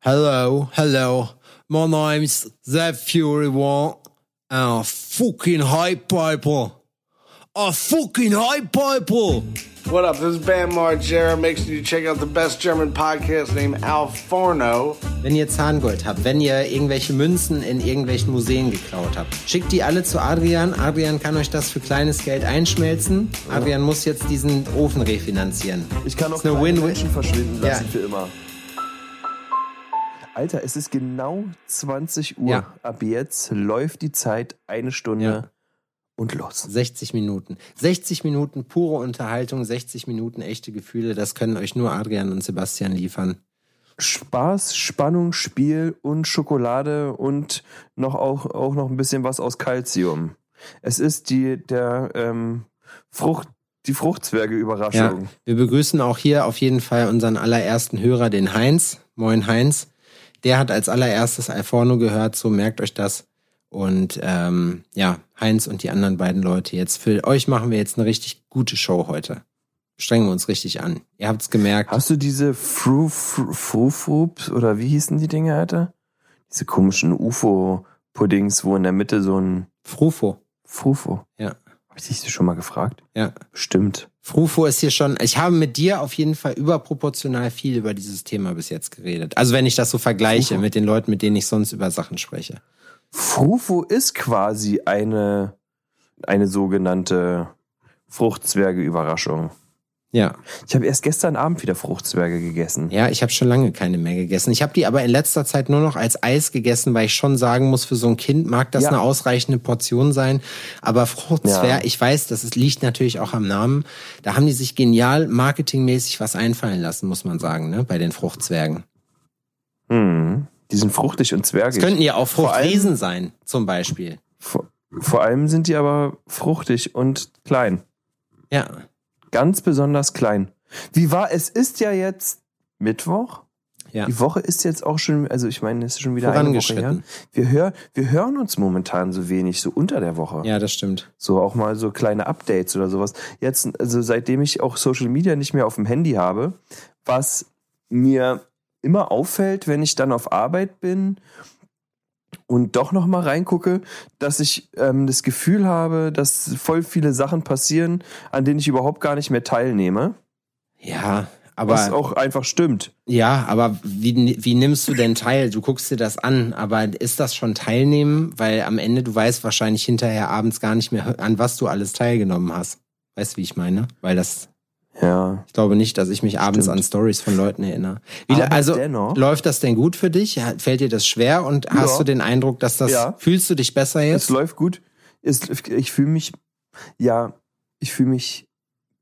Hello, hello. My name's Zeb Fury One. And a fucking hype people. A fucking hype people. What up? This is Bam Margera. Make sure you check out the best German podcast named Al Forno. Wenn ihr Zahngold habt, wenn ihr irgendwelche Münzen in irgendwelchen Museen geklaut habt, schickt die alle zu Adrian. Adrian kann euch das für kleines Geld einschmelzen. Adrian muss jetzt diesen Ofen refinanzieren. Ich kann auch ist eine kleine Win-Win. Menschen verschwinden lassen Ja. für immer. Alter, es ist genau 20 Uhr. Ja. Ab jetzt läuft die Zeit eine Stunde Ja. und los. 60 Minuten. 60 Minuten pure Unterhaltung, 60 Minuten echte Gefühle. Das können euch nur Adrian und Sebastian liefern. Spaß, Spannung, Spiel und Schokolade und noch auch, auch noch ein bisschen was aus Calcium. Es ist die, der, ähm, Frucht, die Ja, Fruchtzwerge-Überraschung. wir begrüßen auch hier auf jeden Fall unseren allerersten Hörer, den Heinz. Moin Heinz. Der hat als allererstes Alforno gehört, so merkt euch das. Und ähm, ja, Heinz und die anderen beiden Leute jetzt. Für euch machen wir jetzt eine richtig gute Show heute. Strengen wir uns richtig an. Ihr habt's gemerkt. Hast du diese Fru, Fru, Fru, Frups oder wie hießen die Dinge, Alter? Diese komischen UFO-Puddings, wo in der Mitte so ein Frufo. Frufo. Ja. Hab ich dich das schon mal gefragt? Ja. Stimmt. Frufo ist hier schon, ich habe mit dir auf jeden Fall überproportional viel über dieses Thema bis jetzt geredet. Also wenn ich das so vergleiche Frufo. mit den Leuten, mit denen ich sonst über Sachen spreche. Frufo ist quasi eine, eine sogenannte Fruchtzwerge-Überraschung. Ja. Ich habe erst gestern Abend wieder Fruchtzwerge gegessen. Ja, ich habe schon lange keine mehr gegessen. Ich habe die aber in letzter Zeit nur noch als Eis gegessen, weil ich schon sagen muss, für so ein Kind mag das Ja. eine ausreichende Portion sein. Aber Fruchtzwerg, Ja. ich weiß, das liegt natürlich auch am Namen. Da haben die sich genial marketingmäßig was einfallen lassen, muss man sagen, ne, bei den Fruchtzwergen. Hm. Die sind fruchtig und Es zwergig. könnten ja auch Fruchtriesen sein, zum Beispiel. vor, vor allem sind die aber fruchtig und klein. Ja. Ganz besonders klein. Wie war, es ist ja jetzt Mittwoch. Ja. Die Woche ist jetzt auch schon, also ich meine, es ist schon wieder eine Woche her. Wir, hör, wir hören uns momentan so wenig, so unter der Woche. Ja, das stimmt. So auch mal so kleine Updates oder sowas. Jetzt, also seitdem ich auch Social Media nicht mehr auf dem Handy habe, was mir immer auffällt, wenn ich dann auf Arbeit bin und doch noch mal reingucke, dass ich ähm, das Gefühl habe, dass voll viele Sachen passieren, an denen ich überhaupt gar nicht mehr teilnehme. Ja, was aber auch einfach stimmt. ja, aber wie, wie nimmst du denn teil? Du guckst dir das an, aber ist das schon Teilnehmen? Weil am Ende du weißt wahrscheinlich hinterher abends gar nicht mehr, an was du alles teilgenommen hast. Weißt du, wie ich meine? Weil das, Ja. ich glaube nicht, dass ich mich abends Stimmt. an Stories von Leuten erinnere. Wie, also dennoch- läuft das denn gut für dich? Fällt dir das schwer und hast Ja. du den Eindruck, dass das Ja. fühlst du dich besser Es jetzt? läuft gut. Es, ich fühle mich, ja, ich fühle mich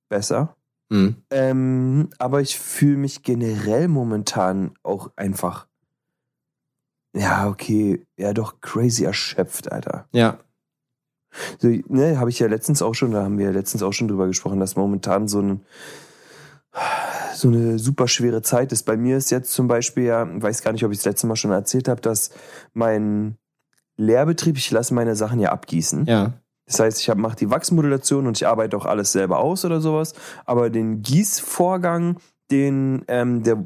besser. Hm. Ähm, aber ich fühle mich generell momentan auch einfach. Ja, okay. Ja, doch crazy erschöpft, Alter. Ja, So, ne, habe ich ja letztens auch schon, da haben wir ja letztens auch schon drüber gesprochen, dass momentan so ein so eine super schwere Zeit ist. Bei mir ist jetzt zum Beispiel ja, weiß gar nicht, ob ich das letzte Mal schon erzählt habe, dass mein Lehrbetrieb, ich lasse meine Sachen ja abgießen. ja, Das heißt, ich mache die Wachsmodulation und ich arbeite auch alles selber aus oder sowas. Aber den Gießvorgang, den, ähm, der,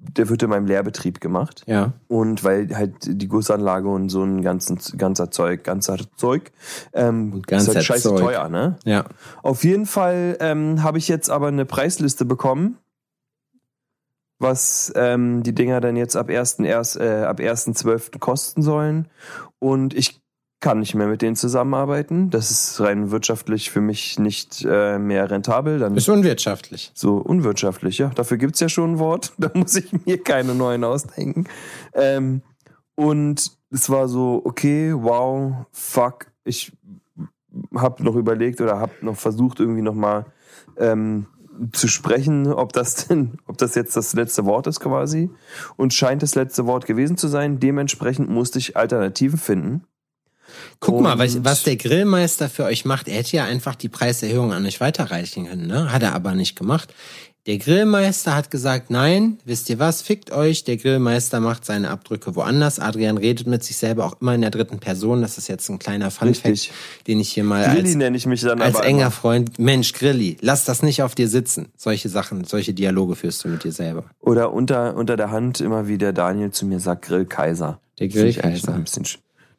der wird in meinem Lehrbetrieb gemacht. ja, Und weil halt die Gussanlage und so ein ganzen, ganzer Zeug, ganzer Zeug, ähm, ganzer ist halt scheiße Zeug. teuer, ne? ja. Auf jeden Fall ähm, habe ich jetzt aber eine Preisliste bekommen, was ähm, die Dinger dann jetzt ab 1.1. Erst, äh, ab 1.12. kosten sollen. Und ich kann nicht mehr mit denen zusammenarbeiten. Das ist rein wirtschaftlich für mich nicht äh, mehr rentabel. Dann Ist unwirtschaftlich. so unwirtschaftlich, ja. Dafür gibt's ja schon ein Wort. Da muss ich mir keine neuen ausdenken. Ähm, und es war so, okay, wow, fuck. Ich habe noch überlegt oder habe noch versucht, irgendwie nochmal ähm, zu sprechen, ob das denn, ob das jetzt das letzte Wort ist quasi. Und scheint das letzte Wort gewesen zu sein. Dementsprechend musste ich Alternativen finden. Guck mal, was, Und- was der Grillmeister für euch macht. Er hätte ja einfach die Preiserhöhung an euch weiterreichen können, ne? Hat er aber nicht gemacht. Der Grillmeister hat gesagt, nein, wisst ihr was, fickt euch. Der Grillmeister macht seine Abdrücke woanders. Adrian redet mit sich selber auch immer in der dritten Person. Das ist jetzt ein kleiner Funfact, den ich hier mal Grilli als, nenne ich mich dann als enger immer. Freund. Mensch, Grilli, lass das nicht auf dir sitzen. Solche Sachen, solche Dialoge führst du mit dir selber. Oder unter, unter der Hand immer wie der Daniel zu mir sagt, Grillkaiser. Der Grillkaiser. ein bisschen sch-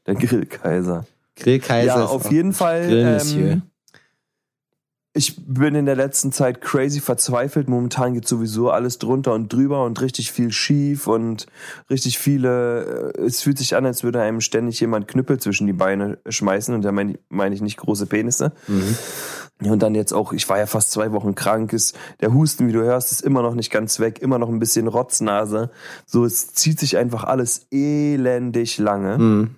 Der Grillkaiser. Grillkaiser ja, auf jeden Fall. Ähm, ich bin in der letzten Zeit crazy verzweifelt. Momentan geht sowieso alles drunter und drüber und richtig viel schief und richtig viele. äh, Es fühlt sich an, als würde einem ständig jemand Knüppel zwischen die Beine schmeißen und da meine meine ich nicht große Penisse. Mhm. Und dann jetzt auch, ich war ja fast zwei Wochen krank, ist der Husten, wie du hörst, ist immer noch nicht ganz weg, immer noch ein bisschen Rotznase. So, es zieht sich einfach alles elendig lange. Mhm.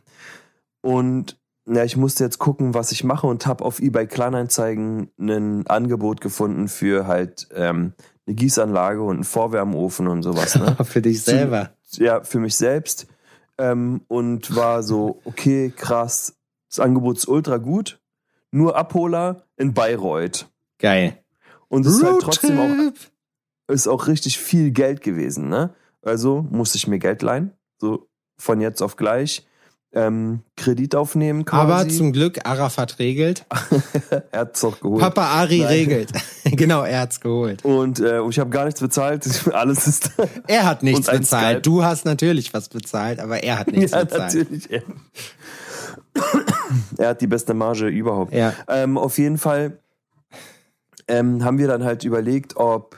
Und ja, ich musste jetzt gucken, was ich mache und habe auf eBay Kleinanzeigen ein Angebot gefunden für halt ähm, eine Gießanlage und einen Vorwärmofen und sowas. Ne? Für dich selber. ja, für mich selbst. Ähm, und war so, okay, krass, das Angebot ist ultra gut. Nur Abholer in Bayreuth. Geil. Und es ist halt trotzdem auch, ist auch richtig viel Geld gewesen, ne? Also musste ich mir Geld leihen, so von jetzt auf gleich. Ähm, Kredit aufnehmen quasi. Aber zum Glück, Arafat regelt. er hat's doch geholt. Papa Ari Nein. regelt. genau, er hat's geholt. Und äh, ich habe gar nichts bezahlt. Alles ist Er hat nichts bezahlt. Du hast natürlich was bezahlt, aber er hat nichts ja bezahlt. natürlich. Er, er hat die beste Marge überhaupt. Ja. Ähm, auf jeden Fall ähm, haben wir dann halt überlegt, ob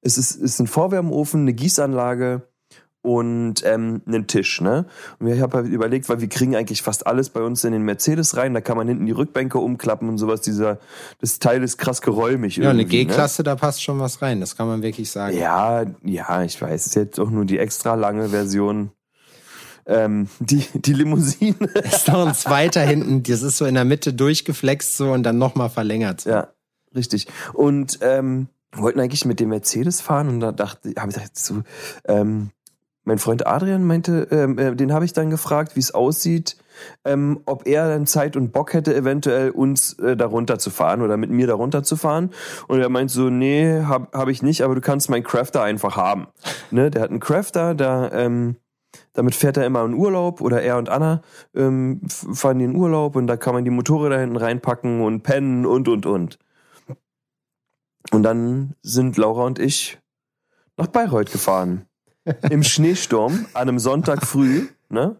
es ist, ist ein Vorwärmofen, eine Gießanlage und ähm, einen Tisch, ne? Und ich habe halt überlegt, weil wir kriegen eigentlich fast alles bei uns in den Mercedes rein, da kann man hinten die Rückbänke umklappen und sowas. Dieser, das Teil ist krass geräumig. Ja, eine ne? G-Klasse, da passt schon was rein. Das kann man wirklich sagen. Ja, ja, ich weiß, es ist jetzt auch nur die extra lange Version. Ähm, die, die Limousine. Ist noch ein zweiter hinten. Das ist so in der Mitte durchgeflext so und dann nochmal verlängert. So. ja, richtig. Und ähm, wollten eigentlich mit dem Mercedes fahren und da dachte, habe ich gedacht, so, ähm, mein Freund Adrian meinte, ähm, äh, den habe ich dann gefragt, wie es aussieht, ähm, ob er dann Zeit und Bock hätte, eventuell uns äh, darunter zu fahren oder mit mir darunter zu fahren. Und er meint so, nee, habe hab ich nicht, aber du kannst meinen Crafter einfach haben. Ne? Der hat einen Crafter, da ähm, damit fährt er immer in Urlaub oder er und Anna ähm, fahren in Urlaub und da kann man die Motorräder hinten reinpacken und pennen und und und. Und dann sind Laura und ich nach Bayreuth gefahren. Im Schneesturm, an einem Sonntag früh, ne?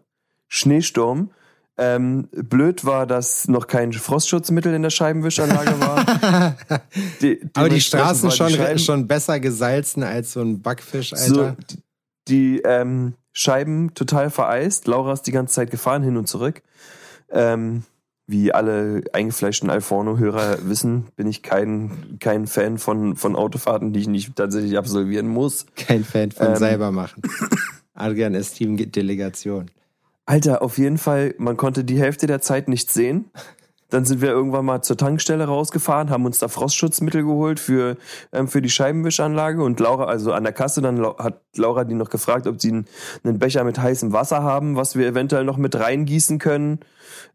Schneesturm. Ähm, blöd war, dass noch kein Frostschutzmittel in der Scheibenwischanlage war. Die- Aber die Straßen war die schon, schon besser gesalzen als so ein Backfisch, so, Alter. die, die ähm, Scheiben total vereist. Laura ist die ganze Zeit gefahren, hin und zurück. Ähm, wie alle eingefleischten Alforno-Hörer wissen, bin ich kein, kein Fan von, von Autofahrten, die ich nicht tatsächlich absolvieren muss. Kein Fan von Ähm. selber machen. Adrian ist Teamdelegation. Alter, auf jeden Fall, man konnte die Hälfte der Zeit nichts sehen. Dann sind wir irgendwann mal zur Tankstelle rausgefahren, haben uns da Frostschutzmittel geholt für, ähm, für die Scheibenwischanlage und Laura, also an der Kasse, dann hat Laura die noch gefragt, ob sie einen, einen Becher mit heißem Wasser haben, was wir eventuell noch mit reingießen können,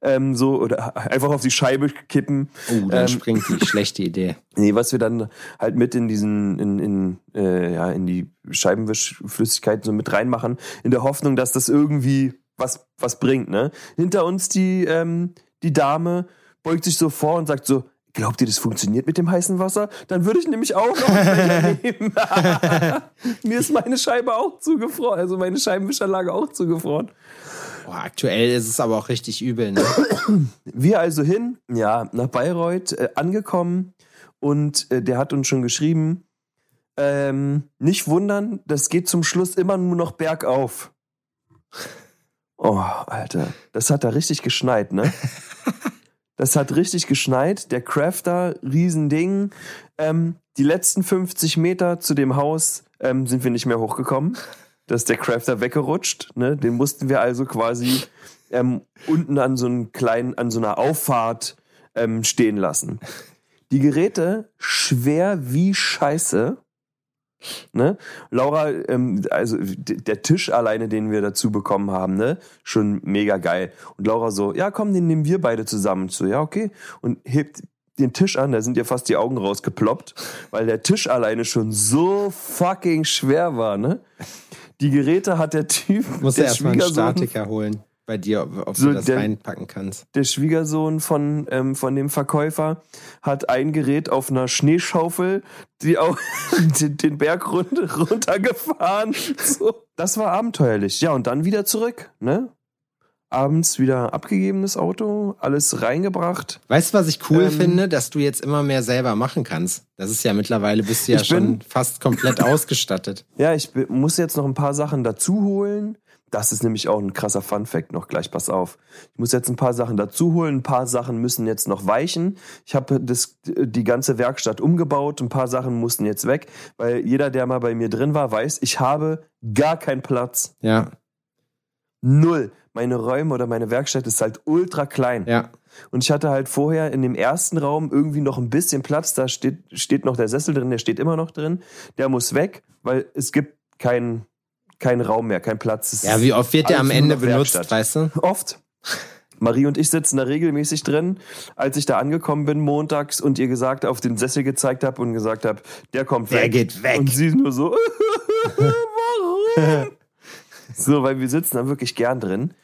ähm, so, oder einfach auf die Scheibe kippen. Oh, dann Ähm, springt die. Schlechte Idee. Nee, was wir dann halt mit in diesen, in, in, äh, ja, in die Scheibenwischflüssigkeit so mit reinmachen, in der Hoffnung, dass das irgendwie was, was bringt, ne? Hinter uns die, ähm, die Dame beugt sich so vor und sagt so, glaubt ihr, das funktioniert mit dem heißen Wasser? Dann würde ich nämlich auch noch nehmen. Mir ist meine Scheibe auch zugefroren, also meine Scheibenwischanlage auch zugefroren. Boah, aktuell ist es aber auch richtig übel, ne? Wir also hin, ja, nach Bayreuth äh, angekommen und äh, der hat uns schon geschrieben, ähm, nicht wundern, das geht zum Schluss immer nur noch bergauf. Oh, Alter, das hat da richtig geschneit, ne? Das hat richtig geschneit. Der Crafter, Riesending. Ähm, die letzten 50 Meter zu dem Haus ähm, sind wir nicht mehr hochgekommen. Da ist der Crafter weggerutscht. Ne? Den mussten wir also quasi ähm, unten an so einem kleinen, an so einer Auffahrt ähm, stehen lassen. Die Geräte schwer wie Scheiße. Ne? Laura, ähm, also der Tisch alleine, den wir dazu bekommen haben, ne, schon mega geil. Und Laura so, ja komm, den nehmen wir beide zusammen. So, ja okay. Und hebt den Tisch an, da sind ihr fast die Augen rausgeploppt, weil der Tisch alleine schon so fucking schwer war, ne? Die Geräte hat der Typ, Muss der er erstmal einen Statiker holen bei dir, ob, So, du das der- reinpacken kannst. der Schwiegersohn von, ähm, von dem Verkäufer hat ein Gerät auf einer Schneeschaufel, die auch den, den Berg run runtergefahren. So. Das war abenteuerlich. Ja, und dann wieder zurück, ne? Abends wieder abgegebenes Auto, alles reingebracht. Weißt du, was ich cool Ähm, finde? Dass du jetzt immer mehr selber machen kannst. Das ist ja mittlerweile, bist du ja Ich bin- schon fast komplett ausgestattet. Ja, ich muss jetzt noch ein paar Sachen dazu holen. Das ist nämlich auch ein krasser Fun-Fact noch gleich, pass auf. Ich muss jetzt ein paar Sachen dazu holen, ein paar Sachen müssen jetzt noch weichen. Ich habe das, die ganze Werkstatt umgebaut, ein paar Sachen mussten jetzt weg, weil jeder, der mal bei mir drin war, weiß, ich habe gar keinen Platz. Ja, Null. Meine Räume oder meine Werkstatt ist halt ultra klein. ja. Und ich hatte halt vorher in dem ersten Raum irgendwie noch ein bisschen Platz. Da steht, steht noch der Sessel drin, der steht immer noch drin. Der muss weg, weil es gibt keinen keinen Raum mehr, keinen Platz. Es Ja, wie oft wird der am Ende benutzt, Werkstatt. weißt du? Oft. Marie und ich sitzen da regelmäßig drin. Als ich da angekommen bin montags und ihr gesagt auf den Sessel gezeigt habe und gesagt habe, der kommt Der weg. geht weg. Und sie nur so, warum? so, weil wir sitzen da wirklich gern drin.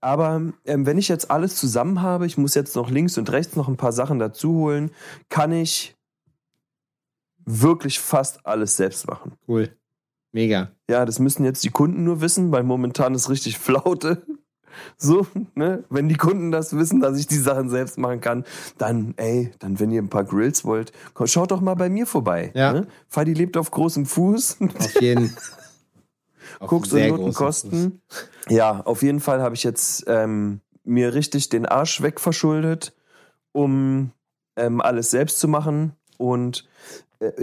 Aber ähm, wenn ich jetzt alles zusammen habe, ich muss jetzt noch links und rechts noch ein paar Sachen dazu holen, kann ich wirklich fast alles selbst machen. Cool. Mega. Ja, das müssen jetzt die Kunden nur wissen, weil momentan ist richtig Flaute. So, ne? Wenn die Kunden das wissen, dass ich die Sachen selbst machen kann, dann, ey, dann, wenn ihr ein paar Grills wollt, schaut doch mal bei mir vorbei. Ja. Ne? Fadi lebt auf großem Fuß. Auf jeden. Auf Guckst du sehr Noten großen kosten. Ja, auf jeden Fall habe ich jetzt ähm, mir richtig den Arsch wegverschuldet, um ähm, alles selbst zu machen. Und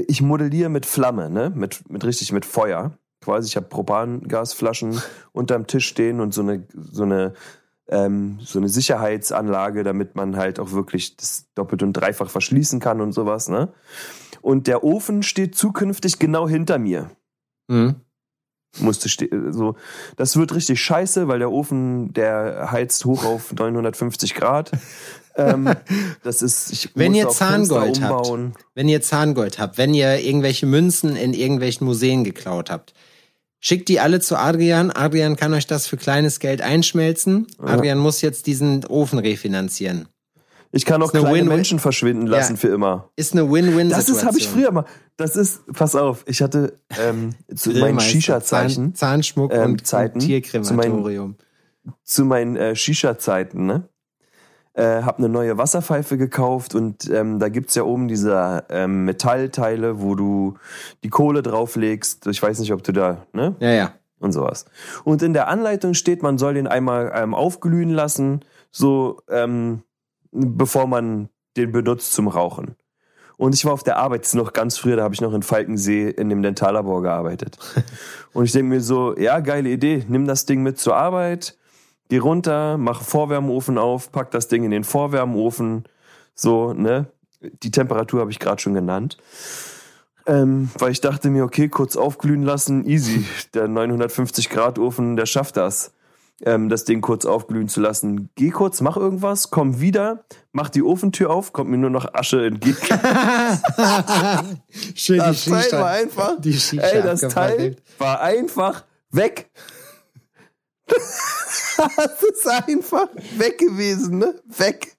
ich modelliere mit Flamme, ne? Mit, mit richtig mit Feuer. Quasi, ich habe Propangasflaschen unterm Tisch stehen und so eine, so eine, ähm, so eine Sicherheitsanlage, damit man halt auch wirklich das doppelt und dreifach verschließen kann und sowas, ne? Und der Ofen steht zukünftig genau hinter mir Mhm. musste ste so das wird richtig scheiße weil der Ofen der heizt hoch auf 950 Grad ähm, das ist ich Wenn ihr Zahngold habt. Wenn ihr Zahngold habt, wenn ihr irgendwelche Münzen in irgendwelchen Museen geklaut habt, schickt die alle zu Adrian. Adrian kann euch das für kleines Geld einschmelzen. Adrian muss jetzt diesen Ofen refinanzieren. ich kann auch kleine Win-Win- Menschen verschwinden lassen Ja. für immer Ist eine Win-Win-Situation. das ist habe ich früher mal das ist pass auf ich hatte ähm, zu meinen Shisha-Zeichen Zahn, Zahnschmuck ähm, und, Zeiten, und Tierkrematorium. zu meinen äh, Shisha-Zeiten, ne? Äh, hab eine neue Wasserpfeife gekauft und ähm, da gibt's ja oben diese ähm, Metallteile, wo du die Kohle drauflegst. Ich weiß nicht, ob du da, ne? Ja, ja. Und sowas. Und in der Anleitung steht, man soll den einmal ähm, aufglühen lassen, so ähm, bevor man den benutzt zum Rauchen. Und ich war auf der Arbeit, das ist noch ganz früher, da habe ich noch in Falkensee in dem Dentallabor gearbeitet. Und ich denke mir so, ja, geile Idee, nimm das Ding mit zur Arbeit, geh runter, mach Vorwärmofen auf, pack das Ding in den Vorwärmofen, so, ne? Die Temperatur habe ich gerade schon genannt. Ähm, weil ich dachte mir, okay, kurz aufglühen lassen, easy. Der 950 Grad Ofen, der schafft das. Ähm, das Ding kurz aufglühen zu lassen. Geh kurz, mach irgendwas, komm wieder, mach die Ofentür auf, kommt mir nur noch Asche entgegen. Schön Das Teil war einfach, die Shisha ey, das Teil war einfach weg. das ist einfach weg gewesen, ne? Weg.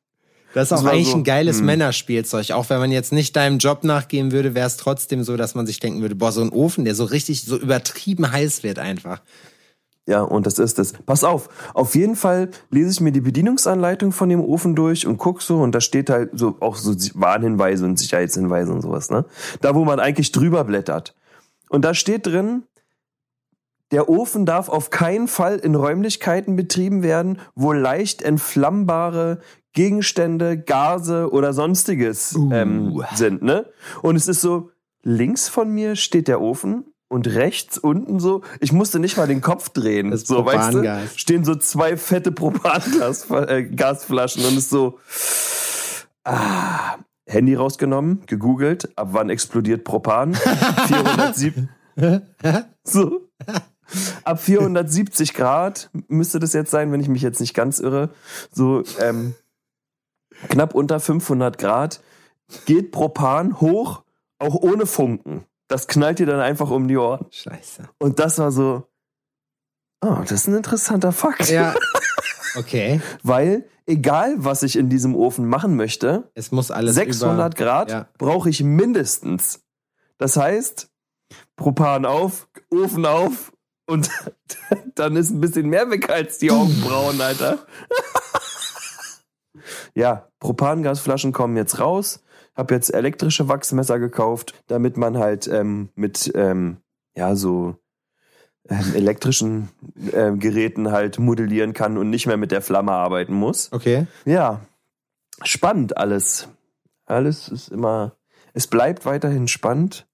Das ist Das auch war eigentlich so, ein geiles hm. Männerspielzeug. Auch wenn man jetzt nicht deinem Job nachgehen würde, wäre es trotzdem so, dass man sich denken würde, boah, so ein Ofen, der so richtig, so übertrieben heiß wird einfach. Ja, und das ist es. Pass auf, auf jeden Fall lese ich mir die Bedienungsanleitung von dem Ofen durch und guck so und da steht halt so auch so Warnhinweise und Sicherheitshinweise und sowas, ne? Da, wo man eigentlich drüber blättert. Und da steht drin, der Ofen darf auf keinen Fall in Räumlichkeiten betrieben werden, wo leicht entflammbare Gegenstände, Gase oder sonstiges ähm, sind, ne? Und es ist so, links von mir steht der Ofen und rechts unten so, ich musste nicht mal den Kopf drehen. Das so, weißt du, stehen so zwei fette Propangasflaschen äh, und es ist so, ah, Handy rausgenommen, gegoogelt, ab wann explodiert Propan? 407. so. Ab 470 Grad müsste das jetzt sein, wenn ich mich jetzt nicht ganz irre. So ähm, knapp unter 500 Grad geht Propan hoch, auch ohne Funken. Das knallt dir dann einfach um die Ohren. Scheiße. Und das war so, oh, das ist ein interessanter Fakt. Ja. Okay. Weil, egal was ich in diesem Ofen machen möchte, Es muss alles 600 über, Grad Ja. brauche ich mindestens. Das heißt, Propan auf, Ofen auf und dann ist ein bisschen mehr weg als die Augenbrauen, Alter. ja, Propangasflaschen kommen jetzt raus. Hab jetzt elektrische Wachsmesser gekauft, damit man halt ähm, mit ähm, ja so ähm, elektrischen ähm, Geräten halt modellieren kann und nicht mehr mit der Flamme arbeiten muss. Okay. Ja, spannend alles. Alles ist immer, es bleibt weiterhin spannend.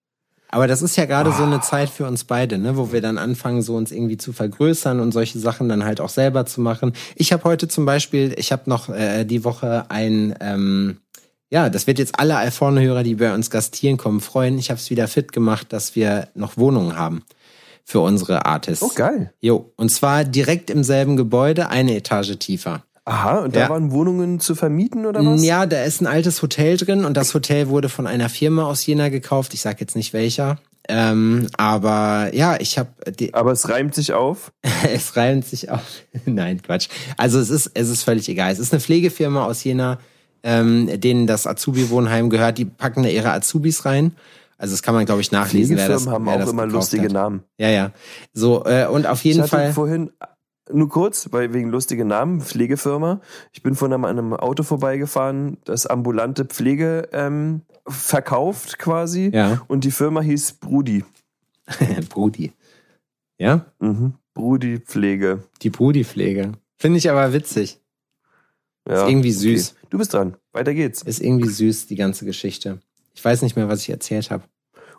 Aber das ist ja gerade so eine Zeit für uns beide, ne, wo wir dann anfangen, so uns irgendwie zu vergrößern und solche Sachen dann halt auch selber zu machen. Ich habe heute zum Beispiel, ich habe noch äh, die Woche ein, ähm, ja, das wird jetzt alle Alforno-Hörer, die bei uns gastieren kommen, freuen. Ich habe es wieder fit gemacht, dass wir noch Wohnungen haben für unsere Artists. Oh, geil. Jo, und zwar direkt im selben Gebäude, eine Etage tiefer. Aha, und da Ja. waren Wohnungen zu vermieten oder was? Ja, da ist ein altes Hotel drin und das Hotel wurde von einer Firma aus Jena gekauft. Ich sag jetzt nicht welcher. Ähm, aber ja, ich habe Aber es reimt sich auf. es reimt sich auf. Nein, Quatsch. Also es ist es ist völlig egal. Es ist eine Pflegefirma aus Jena, ähm, denen das Azubi-Wohnheim gehört. Die packen da ihre Azubis rein. Also das kann man glaube ich nachlesen. wer das, Pflegefirmen haben wer auch das immer lustige hat. Namen. Ja, ja. So äh, und auf Ich jeden hatte Fall. vorhin, nur kurz, weil wegen lustige Namen, Pflegefirma. Ich bin von einem, einem Auto vorbeigefahren, das ambulante Pflege ähm, verkauft quasi. Ja, Und die Firma hieß Brudi. Brudi. Ja, Mhm. Brudi Pflege. die Brudi-Pflege. Finde ich aber witzig. Ja, Ist irgendwie süß. Okay. Du bist dran. Weiter geht's. Ist irgendwie süß, die ganze Geschichte. Ich weiß nicht mehr, was ich erzählt habe.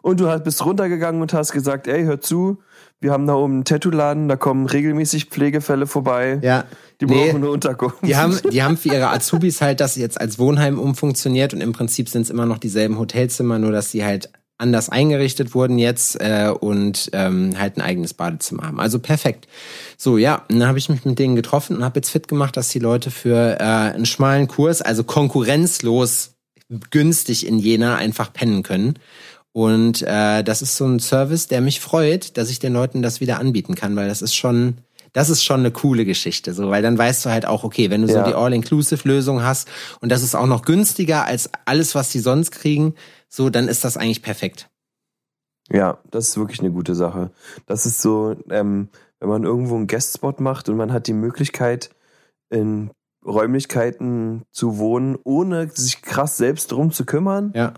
Und du hast- bist runtergegangen und hast gesagt, ey, hör zu, wir haben da oben einen Tattoo-Laden, da kommen regelmäßig Pflegefälle vorbei. Ja. Die Nee. brauchen eine Unterkunft. Die haben, die haben für ihre Azubis halt das jetzt als Wohnheim umfunktioniert und im Prinzip sind es immer noch dieselben Hotelzimmer, nur dass sie halt anders eingerichtet wurden jetzt äh, und ähm, halt ein eigenes Badezimmer haben. Also perfekt. So, ja, dann habe ich mich mit denen getroffen und habe jetzt fit gemacht, dass die Leute für äh, einen schmalen Kurs, also konkurrenzlos günstig in Jena einfach pennen können. Und äh, das ist so ein Service, der mich freut, dass ich den Leuten das wieder anbieten kann, weil das ist schon, das ist schon eine coole Geschichte, so, weil dann weißt du halt auch, okay, wenn du Ja. so die All-Inclusive-Lösung hast und das ist auch noch günstiger als alles, was die sonst kriegen, so, dann ist das eigentlich perfekt. Ja, das ist wirklich eine gute Sache. Das ist so, ähm, wenn man irgendwo einen Guestspot macht und man hat die Möglichkeit, in Räumlichkeiten zu wohnen, ohne sich krass selbst drum zu kümmern Ja,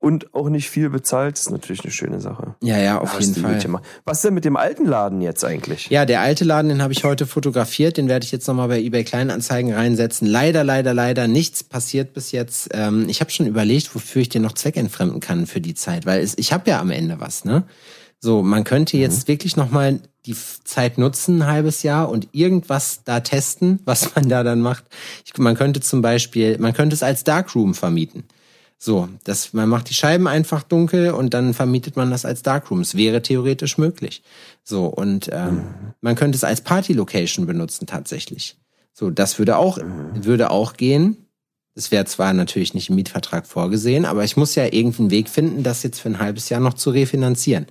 und auch nicht viel bezahlt, ist natürlich eine schöne Sache. ja, ja, auf jeden Fall. Machen. Was denn mit dem alten Laden jetzt eigentlich? Ja, der alte Laden, den habe ich heute fotografiert, den werde ich jetzt nochmal bei eBay Kleinanzeigen reinsetzen. Leider, leider, leider nichts passiert bis jetzt. Ähm, ich habe schon überlegt, wofür ich den noch zweckentfremden kann für die Zeit, weil es, ich habe ja am Ende was, ne? So, man könnte jetzt wirklich nochmal die Zeit nutzen, ein halbes Jahr und irgendwas da testen, was man da dann macht. Ich, man könnte zum Beispiel, man könnte es als Darkroom vermieten. So, das, man macht die Scheiben einfach dunkel und dann vermietet man das als Darkrooms. Wäre theoretisch möglich. So, und ähm, man könnte es als Party-Location benutzen tatsächlich. So, das würde auch, würde auch gehen. Das wäre zwar natürlich nicht im Mietvertrag vorgesehen, aber ich muss ja irgendeinen Weg finden, das jetzt für ein halbes Jahr noch zu refinanzieren.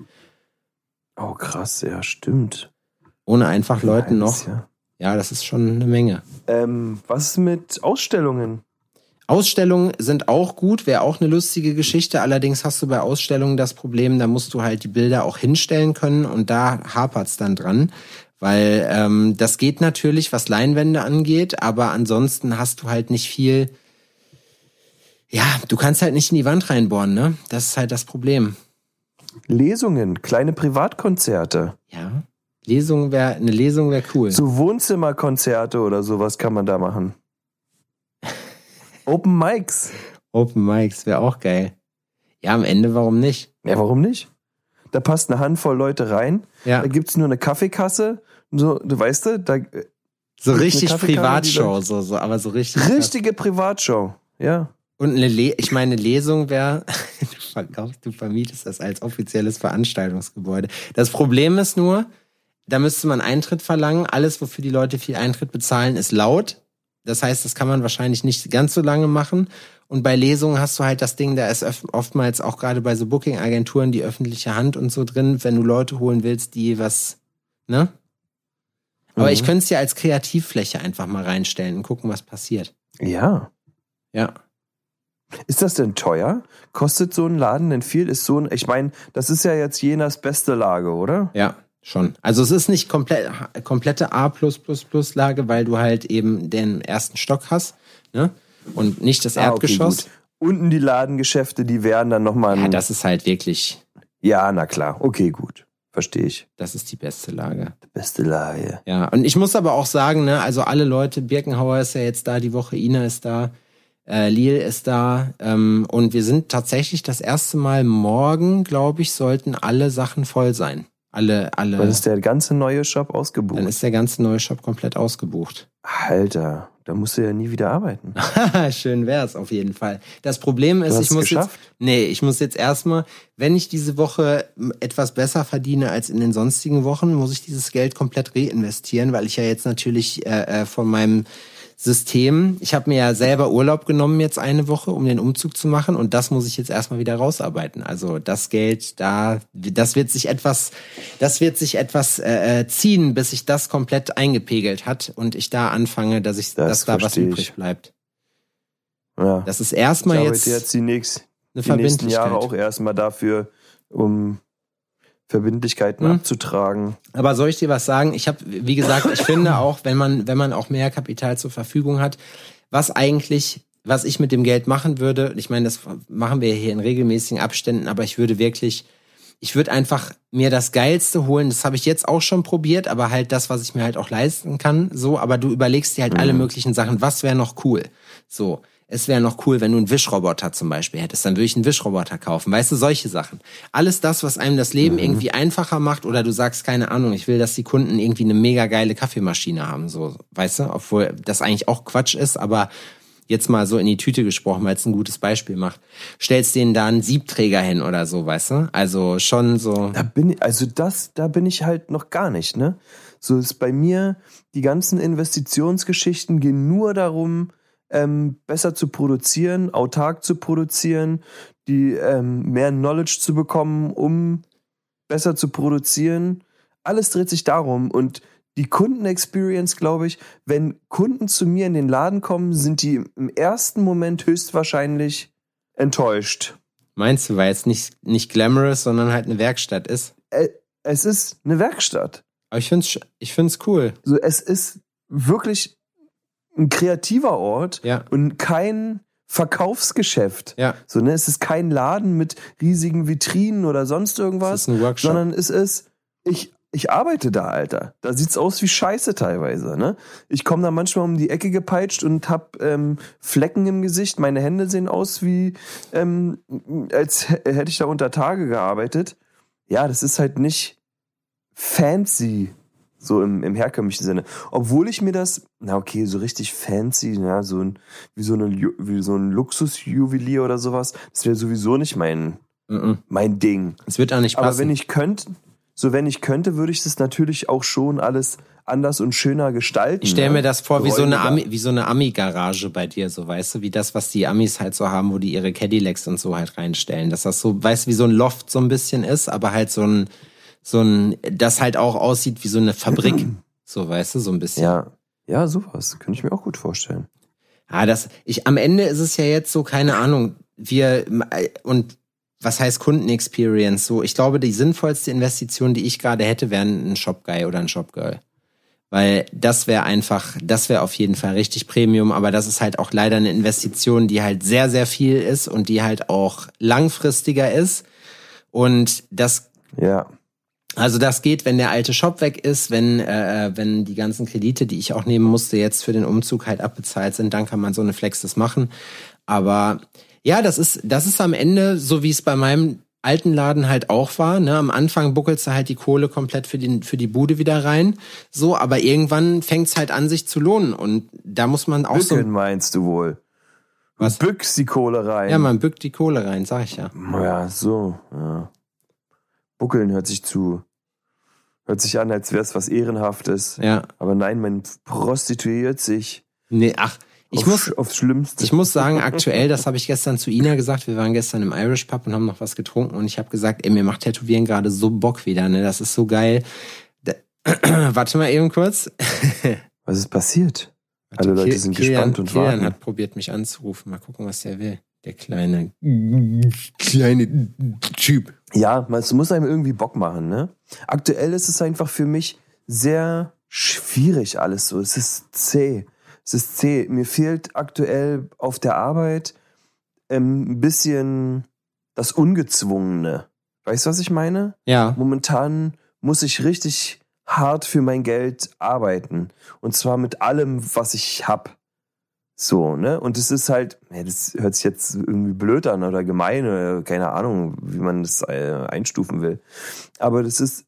Oh, krass, ja, stimmt. Ohne einfach Leuten noch. Jahr. Ja, das ist schon eine Menge. Ähm, was mit Ausstellungen? Ausstellungen sind auch gut, wäre auch eine lustige Geschichte. Allerdings hast du bei Ausstellungen das Problem, da musst du halt die Bilder auch hinstellen können und da hapert's dann dran. Weil ähm, das geht natürlich, was Leinwände angeht, aber ansonsten hast du halt nicht viel. Ja, du kannst halt nicht in die Wand reinbohren, ne? Das ist halt das Problem. Lesungen, kleine Privatkonzerte. Ja. Lesung wäre, eine Lesung wäre cool. So Wohnzimmerkonzerte oder sowas kann man da machen. Open Mics. Open Mics wäre auch geil. Ja, am Ende, warum nicht? Ja, warum nicht? Da passt eine Handvoll Leute rein. Ja. Da gibt's nur eine Kaffeekasse. So, du weißt du, da So Eine richtig Privatshow, so, so, aber so richtig. richtige Privatshow. Ja. Und eine Le ich meine, Lesung wäre, du verkaufst, du vermietest das als offizielles Veranstaltungsgebäude. Das Problem ist nur, da müsste man Eintritt verlangen. Alles, wofür die Leute viel Eintritt bezahlen, ist laut. Das heißt, das kann man wahrscheinlich nicht ganz so lange machen. Und bei Lesungen hast du halt das Ding, da ist oftmals auch gerade bei so Booking-Agenturen die öffentliche Hand und so drin, wenn du Leute holen willst, die was, ne? Aber mhm. ich könnte es ja als Kreativfläche einfach mal reinstellen und gucken, was passiert. Ja. Ja. Ist das denn teuer? Kostet so ein Laden denn viel? Ist so ein, ich meine, das ist ja jetzt jenas beste Lage, oder? Ja, schon. Also es ist nicht komplett, komplette A Lage, weil du halt eben den ersten Stock hast, ne? Und nicht das Erdgeschoss. Ah, okay, Unten die Ladengeschäfte, die wären dann nochmal. Ja, das ist halt wirklich. Ja, na klar. Okay, gut. Verstehe ich. Das ist die beste Lage. Die beste Lage. Ja, und ich muss aber auch sagen, ne, also alle Leute, Birkenhauer ist ja jetzt da, die Woche Ina ist da, äh, Lil ist da, ähm, und wir sind tatsächlich das erste Mal morgen, glaube ich, sollten alle Sachen voll sein. Alle, alle. Dann ist der ganze neue Shop ausgebucht. Dann ist der ganze neue Shop komplett ausgebucht. Alter, da musst du ja nie wieder arbeiten. Schön wär's auf jeden Fall. Das Problem ist, ich muss geschafft? jetzt, nee, ich muss jetzt erstmal, wenn ich diese Woche etwas besser verdiene als in den sonstigen Wochen, muss ich dieses Geld komplett reinvestieren, weil ich ja jetzt natürlich äh, äh von meinem System. Ich habe mir ja selber Urlaub genommen jetzt eine Woche, um den Umzug zu machen und das muss ich jetzt erstmal wieder rausarbeiten. Also das Geld da, das wird sich etwas, das wird sich etwas äh, äh ziehen, bis sich das komplett eingepegelt hat und ich da anfange, dass ich, das dass da was übrig ich. bleibt. Ja. Das ist erstmal jetzt, jetzt die, nächst, die nächsten Jahre auch erstmal dafür, um Verbindlichkeiten hm. abzutragen. Aber soll ich dir was sagen? Ich habe, wie gesagt, ich finde auch, wenn man, wenn man auch mehr Kapital zur Verfügung hat, was eigentlich, was ich mit dem Geld machen würde, ich meine, das machen wir hier in regelmäßigen Abständen, aber ich würde wirklich, ich würde einfach mir das Geilste holen. Das habe ich jetzt auch schon probiert, aber halt das, was ich mir halt auch leisten kann. So, aber du überlegst dir halt mhm. alle möglichen Sachen. Was wäre noch cool? So, es wäre noch cool, wenn du einen Wischroboter zum Beispiel hättest, dann würde ich einen Wischroboter kaufen. Weißt du, solche Sachen. Alles das, was einem das Leben mhm. irgendwie einfacher macht oder du sagst, keine Ahnung, ich will, dass die Kunden irgendwie eine mega geile Kaffeemaschine haben, so, weißt du, obwohl das eigentlich auch Quatsch ist, aber jetzt mal so in die Tüte gesprochen, weil es ein gutes Beispiel macht. Stellst denen da einen Siebträger hin oder so, weißt du? Also schon so. Da bin ich, also das, da bin ich halt noch gar nicht, ne? So ist bei mir, die ganzen Investitionsgeschichten gehen nur darum, ähm, besser zu produzieren, autark zu produzieren, die ähm, mehr Knowledge zu bekommen, um besser zu produzieren. Alles dreht sich darum und die Kundenexperience, glaube ich, wenn Kunden zu mir in den Laden kommen, sind die im ersten Moment höchstwahrscheinlich enttäuscht. Meinst du, weil es nicht, nicht glamorous, sondern halt eine Werkstatt ist? Äh, es ist eine Werkstatt. Aber ich finde es ich find's cool. So, es ist wirklich ein kreativer Ort ja. und kein Verkaufsgeschäft. Ja. So, ne? Es ist kein Laden mit riesigen Vitrinen oder sonst irgendwas, sondern es ist, ich, ich arbeite da, Alter. Da sieht's aus wie Scheiße teilweise, ne? Ich komme da manchmal um die Ecke gepeitscht und hab ähm, Flecken im Gesicht. Meine Hände sehen aus wie, ähm, als hätte ich da unter Tage gearbeitet. Ja, das ist halt nicht fancy so im, im herkömmlichen Sinne. Obwohl ich mir das, na okay, so richtig fancy, ja, so ein, wie so, eine, wie so ein Luxusjuwelier oder sowas, das wäre sowieso nicht mein, mm -mm. mein Ding. Es wird auch nicht passen. Aber wenn ich könnte, so wenn ich könnte, würde ich das natürlich auch schon alles anders und schöner gestalten. Ich stelle mir das vor wie so eine Ami, wie so eine Ami-Garage bei dir, so weißt du, wie das, was die Amis halt so haben, wo die ihre Cadillacs und so halt reinstellen. Dass das so, weißt du, wie so ein Loft so ein bisschen ist, aber halt so ein, so ein, das halt auch aussieht wie so eine Fabrik. So, weißt du, so ein bisschen. Ja, ja, sowas. Könnte ich mir auch gut vorstellen. Ah, das, ich, am Ende ist es ja jetzt so, keine Ahnung, wir, und was heißt Kundenexperience? So, ich glaube, die sinnvollste Investition, die ich gerade hätte, wäre ein Shopguy oder ein Shopgirl. Weil das wäre einfach, das wäre auf jeden Fall richtig Premium, aber das ist halt auch leider eine Investition, die halt sehr, sehr viel ist und die halt auch langfristiger ist. Und das ja. Also das geht, wenn der alte Shop weg ist, wenn äh, wenn die ganzen Kredite, die ich auch nehmen musste, jetzt für den Umzug halt abbezahlt sind, dann kann man so eine Flex das machen. Aber ja, das ist das ist am Ende so wie es bei meinem alten Laden halt auch war. Ne? Am Anfang buckelst du halt die Kohle komplett für, den, für die Bude wieder rein. So, aber irgendwann fängt's halt an, sich zu lohnen. Und da muss man auch Bückeln so. meinst du wohl? Was? Bückst die Kohle rein. Ja, man bückt die Kohle rein, sag ich ja. Ja, so. Ja. Buckeln hört sich zu. Hört sich an, als wäre es was Ehrenhaftes. Ja. Aber nein, man prostituiert sich Nee, ach, ich auf, muss, aufs Schlimmste. ich muss sagen, aktuell, das habe ich gestern zu Ina gesagt, wir waren gestern im Irish Pub und haben noch was getrunken und ich habe gesagt, ey, mir macht Tätowieren gerade so Bock wieder, ne? Das ist so geil. Da, warte mal eben kurz. was ist passiert? Alle Leute sind gespannt und Kilian warten. hat probiert, mich anzurufen. Mal gucken, was der will. Der kleine, kleine Typ. Ja, man- es muss einem irgendwie Bock machen, ne? Aktuell ist es einfach für mich sehr schwierig alles so. Es ist zäh. Es ist zäh. Mir fehlt aktuell auf der Arbeit ähm, ein bisschen das Ungezwungene. Weißt du, was ich meine? Ja, Momentan muss ich richtig hart für mein Geld arbeiten. Und zwar mit allem, was ich hab. So, ne? Und es ist halt, ja, das hört sich jetzt irgendwie blöd an oder gemein oder keine Ahnung, wie man das äh, einstufen will. Aber das ist,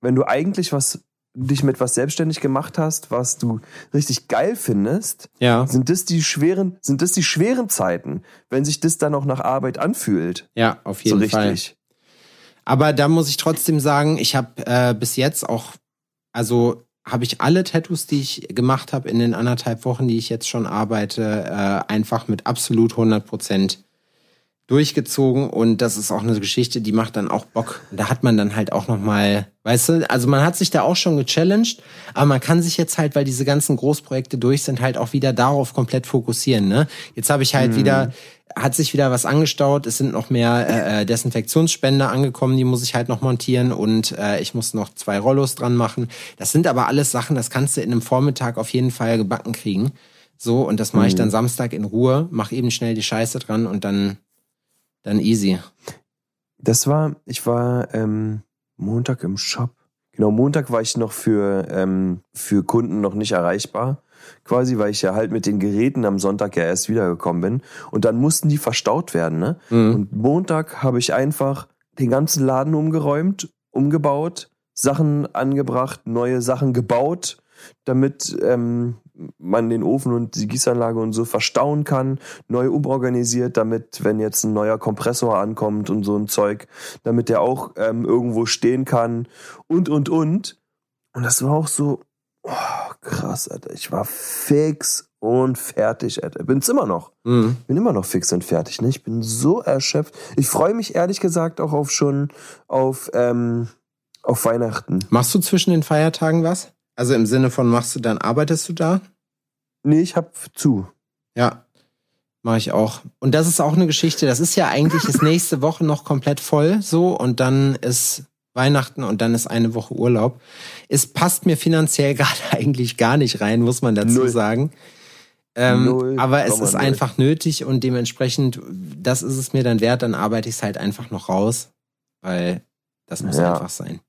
wenn du eigentlich was, dich mit was selbstständig gemacht hast, was du richtig geil findest, ja, sind das die schweren, sind das die schweren Zeiten, wenn sich das dann auch nach Arbeit anfühlt. ja, auf So jeden Fall. richtig. Aber da muss ich trotzdem sagen, ich habe äh, bis jetzt auch, also habe ich alle Tattoos, die ich gemacht habe in den anderthalb Wochen, die ich jetzt schon arbeite, äh, einfach mit absolut 100 Prozent durchgezogen und das ist auch eine Geschichte, die macht dann auch Bock. Da hat man dann halt auch noch mal, weißt du, also man hat sich da auch schon gechallenged, aber man kann sich jetzt halt, weil diese ganzen Großprojekte durch sind, halt auch wieder darauf komplett fokussieren. Ne? Jetzt habe ich halt wieder, hat sich wieder was angestaut. Es sind noch mehr äh, äh, Desinfektionsspender angekommen, die muss ich halt noch montieren und äh, ich muss noch zwei Rollos dran machen. Das sind aber alles Sachen, das kannst du in einem Vormittag auf jeden Fall gebacken kriegen. So, und das mache ich dann Samstag in Ruhe, mach eben schnell die Scheiße dran und dann, dann easy. Das war, ich war ähm, Montag im Shop. Genau, Montag war ich noch für, ähm, für Kunden noch nicht erreichbar. Quasi, weil ich ja halt mit den Geräten am Sonntag ja erst wiedergekommen bin. Und dann mussten die verstaut werden, ne? Mhm. Und Montag habe ich einfach den ganzen Laden umgeräumt, umgebaut, Sachen angebracht, neue Sachen gebaut, damit ähm, man den Ofen und die Gießanlage und so verstauen kann, neu umorganisiert, damit, wenn jetzt ein neuer Kompressor ankommt und so ein Zeug, damit der auch ähm, irgendwo stehen kann und, und, und. Und das war auch so, oh, krass, Alter. Ich war fix und fertig, Alter. Bin's immer noch Mhm. bin immer noch fix und fertig. Ne? Ich bin so erschöpft. Ich freue mich ehrlich gesagt auch auf schon auf, ähm, auf Weihnachten. Machst du zwischen den Feiertagen was? Also im Sinne von machst du dann, arbeitest du da? Nee, ich hab zu. Ja, mache ich auch. Und das ist auch eine Geschichte, das ist ja eigentlich ist nächste Woche noch komplett voll so und dann ist Weihnachten und dann ist eine Woche Urlaub. Es passt mir finanziell gerade eigentlich gar nicht rein, muss man dazu Null. sagen. Ähm, Null aber es ist einfach nötig und dementsprechend, das ist es mir dann wert, dann arbeite ich es halt einfach noch raus, weil das muss Ja. einfach sein.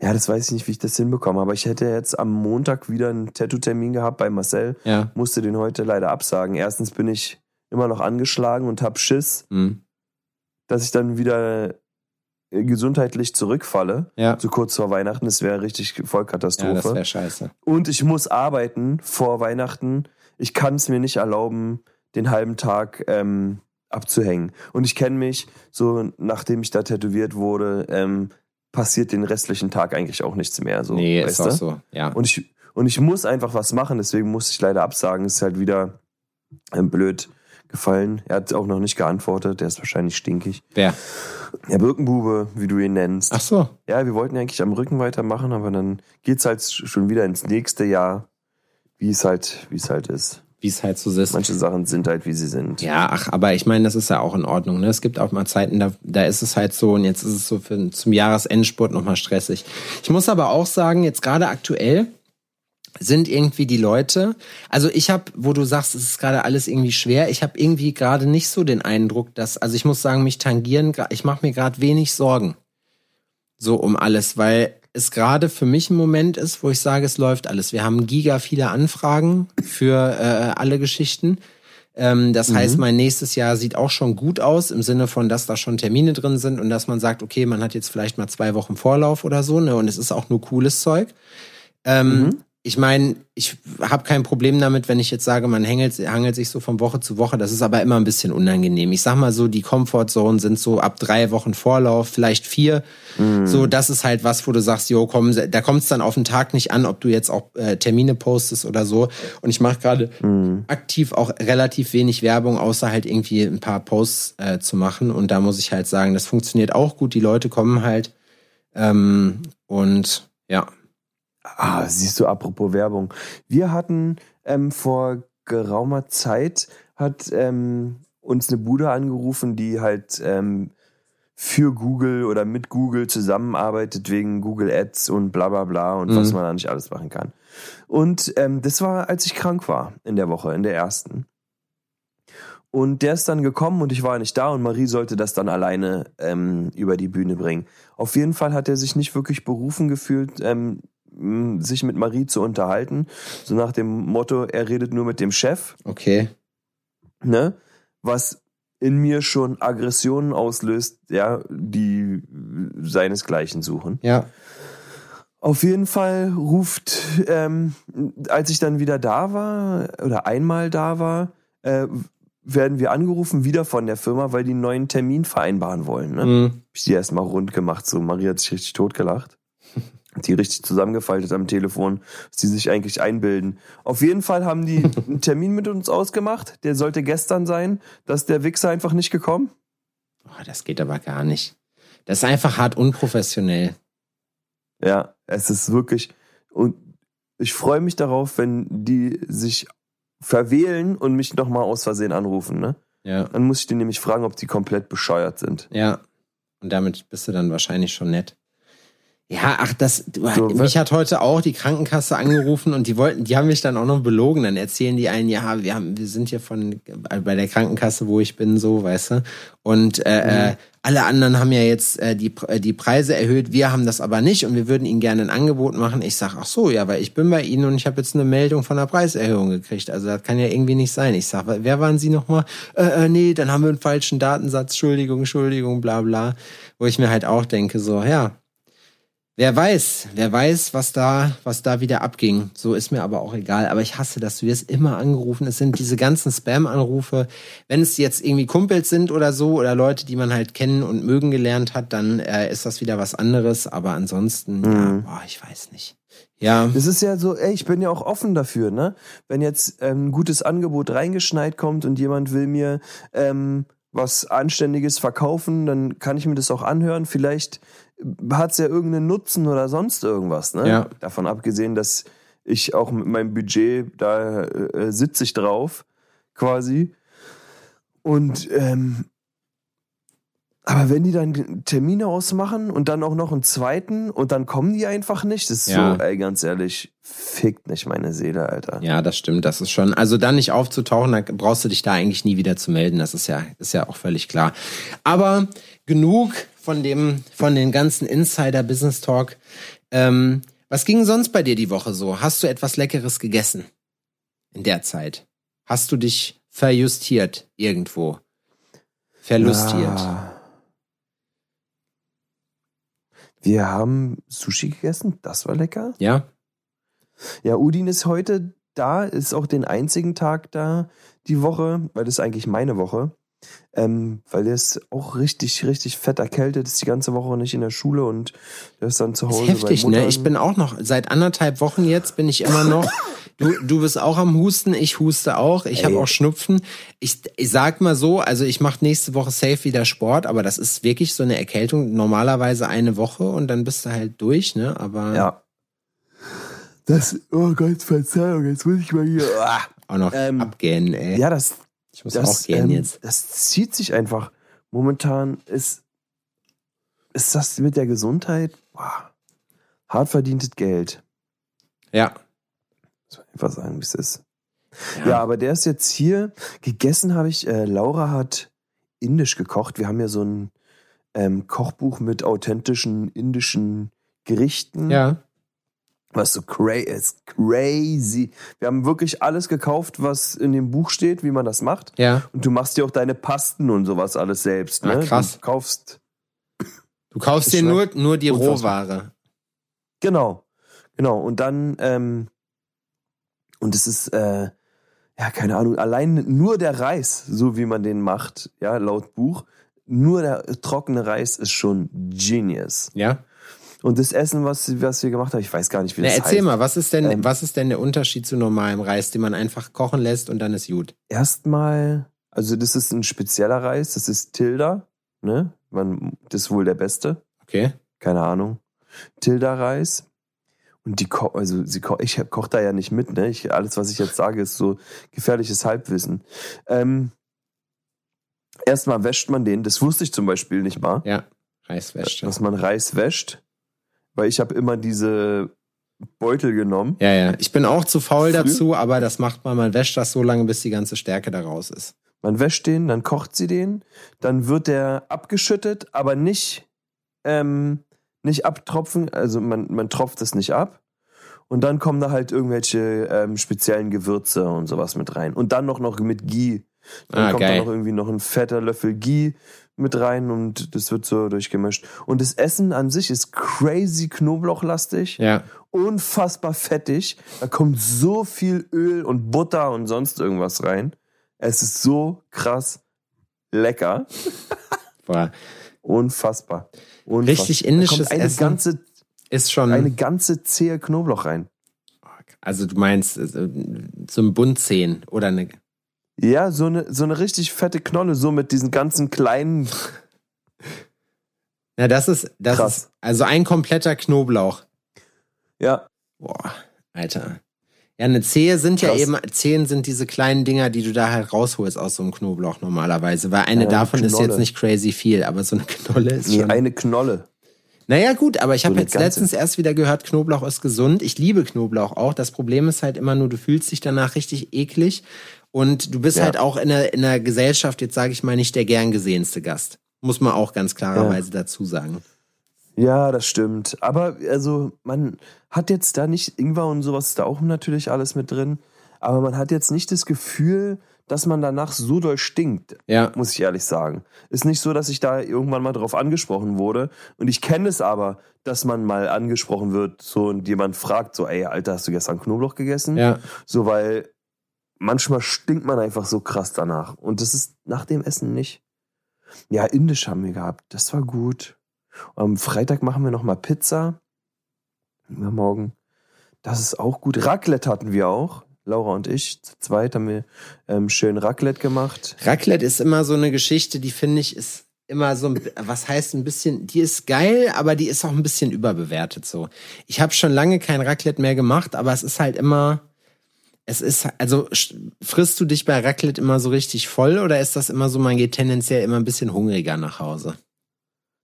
Ja, das weiß ich nicht, wie ich das hinbekomme. Aber ich hätte jetzt am Montag wieder einen Tattoo-Termin gehabt bei Marcel. Ja. Musste den heute leider absagen. Erstens bin ich immer noch angeschlagen und hab Schiss, Hm. dass ich dann wieder gesundheitlich zurückfalle. Ja. So kurz vor Weihnachten. Das wäre richtig Ja, das Vollkatastrophe. wäre scheiße. Und ich muss arbeiten vor Weihnachten. Ich kann es mir nicht erlauben, den halben Tag ähm, abzuhängen. Und ich kenne mich, so nachdem ich da tätowiert wurde, ähm, passiert den restlichen Tag eigentlich auch nichts mehr. So, nee, ist auch du? so. Ja. Und ich, und ich muss einfach was machen, deswegen muss ich leider absagen. Ist halt wieder ähm, blöd gefallen. Er hat auch noch nicht geantwortet, der ist wahrscheinlich stinkig. Wer? Der Birkenbube, wie du ihn nennst. Ach so. Ja, wir wollten eigentlich am Rücken weitermachen, aber dann geht's halt schon wieder ins nächste Jahr, wie es halt, wie es halt ist. Wie es halt so ist. Manche Sachen sind halt, wie sie sind. Ja, ach, aber ich meine, das ist ja auch in Ordnung. Ne? Es gibt auch mal Zeiten, da, da ist es halt so und jetzt ist es so für, zum Jahresendspurt nochmal stressig. Ich muss aber auch sagen, jetzt gerade aktuell sind irgendwie die Leute, also ich habe, wo du sagst, es ist gerade alles irgendwie schwer, ich habe irgendwie gerade nicht so den Eindruck, dass, also ich muss sagen, mich tangieren, ich mache mir gerade wenig Sorgen so um alles, weil es gerade für mich ein Moment ist, wo ich sage, es läuft alles. Wir haben giga viele Anfragen für äh, alle Geschichten. Ähm, das heißt, mein nächstes Jahr sieht auch schon gut aus, im Sinne von, dass da schon Termine drin sind und dass man sagt, okay, man hat jetzt vielleicht mal zwei Wochen Vorlauf oder so, ne? Und es ist auch nur cooles Zeug. Ähm, ich meine, ich habe kein Problem damit, wenn ich jetzt sage, man hangelt, hangelt sich so von Woche zu Woche. Das ist aber immer ein bisschen unangenehm. Ich sag mal so, die Comfortzone sind so ab drei Wochen Vorlauf, vielleicht vier. Mm. So, das ist halt was, wo du sagst, jo, komm, da kommt es dann auf den Tag nicht an, ob du jetzt auch äh, Termine postest oder so. Und ich mache gerade mm. aktiv auch relativ wenig Werbung, außer halt irgendwie ein paar Posts äh, zu machen. Und da muss ich halt sagen, das funktioniert auch gut. Die Leute kommen halt. Ähm, und ja, Ah, siehst du, apropos Werbung. Wir hatten ähm, vor geraumer Zeit, hat ähm, uns eine Bude angerufen, die halt ähm, für Google oder mit Google zusammenarbeitet wegen Google Ads und bla bla bla und mhm. was man da nicht alles machen kann. Und ähm, das war, als ich krank war in der Woche, in der ersten. Und der ist dann gekommen und ich war nicht da und Marie sollte das dann alleine ähm, über die Bühne bringen. Auf jeden Fall hat er sich nicht wirklich berufen gefühlt, ähm, sich mit Marie zu unterhalten. So nach dem Motto, er redet nur mit dem Chef. Okay. Ne? Was in mir schon Aggressionen auslöst, ja, die seinesgleichen suchen. Ja. Auf jeden Fall ruft, ähm, als ich dann wieder da war oder einmal da war, äh, werden wir angerufen wieder von der Firma, weil die einen neuen Termin vereinbaren wollen. Ne? Mhm. Hab ich die erstmal rund gemacht, so Marie hat sich richtig totgelacht die richtig zusammengefaltet am Telefon, was die sich eigentlich einbilden. Auf jeden Fall haben die einen Termin mit uns ausgemacht. Der sollte gestern sein. Dass der Wichser einfach nicht gekommen. Oh, das geht aber gar nicht. Das ist einfach hart unprofessionell. Ja, es ist wirklich. Und ich freue mich darauf, wenn die sich verwählen und mich nochmal aus Versehen anrufen, ne? Ja. Dann muss ich die nämlich fragen, ob die komplett bescheuert sind. Ja. Und damit bist du dann wahrscheinlich schon nett. Ja, ach, das, so, mich hat heute auch die Krankenkasse angerufen und die wollten, die haben mich dann auch noch belogen. Dann erzählen die einen, ja, wir haben, wir sind hier von, bei der Krankenkasse, wo ich bin, so, weißt du. Und, äh, mhm. äh, alle anderen haben ja jetzt äh, die, äh, die Preise erhöht, wir haben das aber nicht und wir würden ihnen gerne ein Angebot machen. Ich sag, ach so, ja, weil ich bin bei ihnen und ich habe jetzt eine Meldung von einer Preiserhöhung gekriegt. Also das kann ja irgendwie nicht sein. Ich sag, wer waren sie nochmal? Äh, äh, nee, dann haben wir einen falschen Datensatz, Entschuldigung, Entschuldigung, bla bla. Wo ich mir halt auch denke, so, ja, Wer weiß, wer weiß, was da, was da wieder abging. So ist mir aber auch egal. Aber ich hasse das. Du wirst immer angerufen. Es sind diese ganzen Spam-Anrufe. Wenn es jetzt irgendwie Kumpels sind oder so oder Leute, die man halt kennen und mögen gelernt hat, dann äh, ist das wieder was anderes. Aber ansonsten, mhm. ja, boah, ich weiß nicht. Ja. Das ist ja so, ey, ich bin ja auch offen dafür, ne? Wenn jetzt ähm, ein gutes Angebot reingeschneit kommt und jemand will mir ähm, was Anständiges verkaufen, dann kann ich mir das auch anhören. Vielleicht hat es ja irgendeinen Nutzen oder sonst irgendwas. Ne? Ja. Davon abgesehen, dass ich auch mit meinem Budget, da äh, sitze ich drauf, quasi. Und ähm, aber wenn die dann Termine ausmachen und dann auch noch einen zweiten und dann kommen die einfach nicht, das ist ja. so, ey, ganz ehrlich, fickt nicht meine Seele, Alter. Ja, das stimmt, das ist schon. Also dann nicht aufzutauchen, da brauchst du dich da eigentlich nie wieder zu melden, das ist ja, ist ja auch völlig klar. Aber genug von dem, von den ganzen Insider-Business Talk. Ähm, was ging sonst bei dir die Woche so? Hast du etwas Leckeres gegessen? In der Zeit? Hast du dich verjustiert irgendwo? Verlustiert? Ja. Wir haben Sushi gegessen, das war lecker. Ja. Ja, Udin ist heute da, ist auch den einzigen Tag da die Woche, weil das ist eigentlich meine Woche. Ähm, weil der ist auch richtig, richtig fett erkältet, ist die ganze Woche nicht in der Schule und der ist dann zu Hause. Das ist heftig, ne? Ich bin auch noch, seit anderthalb Wochen jetzt bin ich immer noch. Du, du bist auch am Husten, ich huste auch, ich habe auch Schnupfen. Ich, ich sag mal so, also ich mache nächste Woche safe wieder Sport, aber das ist wirklich so eine Erkältung, normalerweise eine Woche und dann bist du halt durch, ne? Aber. Ja. Das, oh Gott, Verzeihung, jetzt muss ich mal hier. Ah, auch noch ähm, abgehen, ey. Ja, das, ich muss das, auch gehen ähm, jetzt. Das zieht sich einfach. Momentan ist, ist das mit der Gesundheit boah, hart verdientes Geld. Ja. Muss man einfach sagen, wie es ist. Ja. ja. aber der ist jetzt hier. Gegessen habe ich, äh, Laura hat indisch gekocht. Wir haben ja so ein ähm, Kochbuch mit authentischen indischen Gerichten. Ja was so cra ist crazy. Wir haben wirklich alles gekauft, was in dem Buch steht, wie man das macht. Ja. Und du machst dir auch deine Pasten und sowas alles selbst. Ne? Ah, krass. Du kaufst. Du kaufst dir nur, nur die Rohware. Genau. Genau. Und dann ähm, Und es ist, äh, ja, keine Ahnung, allein nur der Reis, so wie man den macht, ja, laut Buch, nur der trockene Reis ist schon genius. Ja. Und das Essen, was, was wir gemacht haben, ich weiß gar nicht, wie Na, das erzähl heißt. mal, was ist denn, Ähm, was ist denn der Unterschied zu normalem Reis, den man einfach kochen lässt und dann ist gut? Erstmal, also das ist ein spezieller Reis, das ist Tilda, ne? Man, das ist wohl der beste, Okay. keine Ahnung. Tilda-Reis. Und die ko also sie ko ich koche da ja nicht mit, ne? Ich, alles, was ich jetzt sage, ist so gefährliches Halbwissen. Ähm, erstmal wäscht man den, das wusste ich zum Beispiel nicht mal, Ja. Reiswäsche. dass man Reis wäscht. Weil ich habe immer diese Beutel genommen. Ja, ja. Ich bin auch zu faul Früher- dazu, aber das macht man. Man wäscht das so lange, bis die ganze Stärke da raus ist. Man wäscht den, dann kocht sie den, dann wird der abgeschüttet, aber nicht, ähm, nicht abtropfen, also man, man tropft es nicht ab. Und dann kommen da halt irgendwelche ähm, speziellen Gewürze und sowas mit rein. Und dann noch, noch mit Ghee. Dann Ah, kommt geil. da noch irgendwie noch ein fetter Löffel Ghee mit rein und das wird so durchgemischt. Und das Essen an sich ist crazy knoblauchlastig Ja. unfassbar fettig. Da kommt so viel Öl und Butter und sonst irgendwas rein. Es ist so krass lecker. Boah. Unfassbar. Unfassbar. Richtig indisches eine Essen. ganze, Ist schon. eine ganze Zehe Knoblauch rein. also du meinst äh, so ein Bundzehen oder eine. Ja, so eine, so eine richtig fette Knolle, so mit diesen ganzen kleinen. Na, das ist, das Krass. ist also ein kompletter Knoblauch. Ja, Boah, Alter. Ja, eine Zehe sind ja Krass. eben, Zehen sind diese kleinen Dinger, die du da halt rausholst aus so einem Knoblauch normalerweise. Weil eine Ja, eine davon ist Knolle. jetzt nicht crazy viel, aber so eine Knolle ist nee, schon. eine Knolle. Naja, gut, aber ich So habe eine jetzt ganze. letztens erst wieder gehört, Knoblauch ist gesund. Ich liebe Knoblauch auch. Das Problem ist halt immer nur, du fühlst dich danach richtig eklig. Und du bist Ja. halt auch in der, in der Gesellschaft, jetzt sage ich mal, nicht der gern gesehenste Gast. Muss man auch ganz klarerweise dazu sagen. Ja, das stimmt. Aber also man hat jetzt da nicht, Ingwer und sowas ist da auch natürlich alles mit drin. Aber man hat jetzt nicht das Gefühl, dass man danach so doll stinkt. Ja. muss ich ehrlich sagen. Ist nicht so, dass ich da irgendwann mal drauf angesprochen wurde. Und ich kenne es aber, dass man mal angesprochen wird, so und jemand fragt, so, ey, Alter, hast du gestern Knoblauch gegessen? Ja. So, weil manchmal stinkt man einfach so krass danach. Und das ist nach dem Essen nicht. Ja, indisch haben wir gehabt. Das war gut. Am Freitag machen wir nochmal Pizza. Übermorgen. Das ist auch gut. Raclette hatten wir auch. Laura und ich. Zu zweit haben wir ähm, schön Raclette gemacht. Raclette ist immer so eine Geschichte, die finde ich ist immer so, was heißt ein bisschen, die ist geil, aber die ist auch ein bisschen überbewertet so. Ich habe schon lange kein Raclette mehr gemacht, aber es ist halt immer, es ist, also frisst du dich bei Raclette immer so richtig voll oder ist das immer so, man geht tendenziell immer ein bisschen hungriger nach Hause?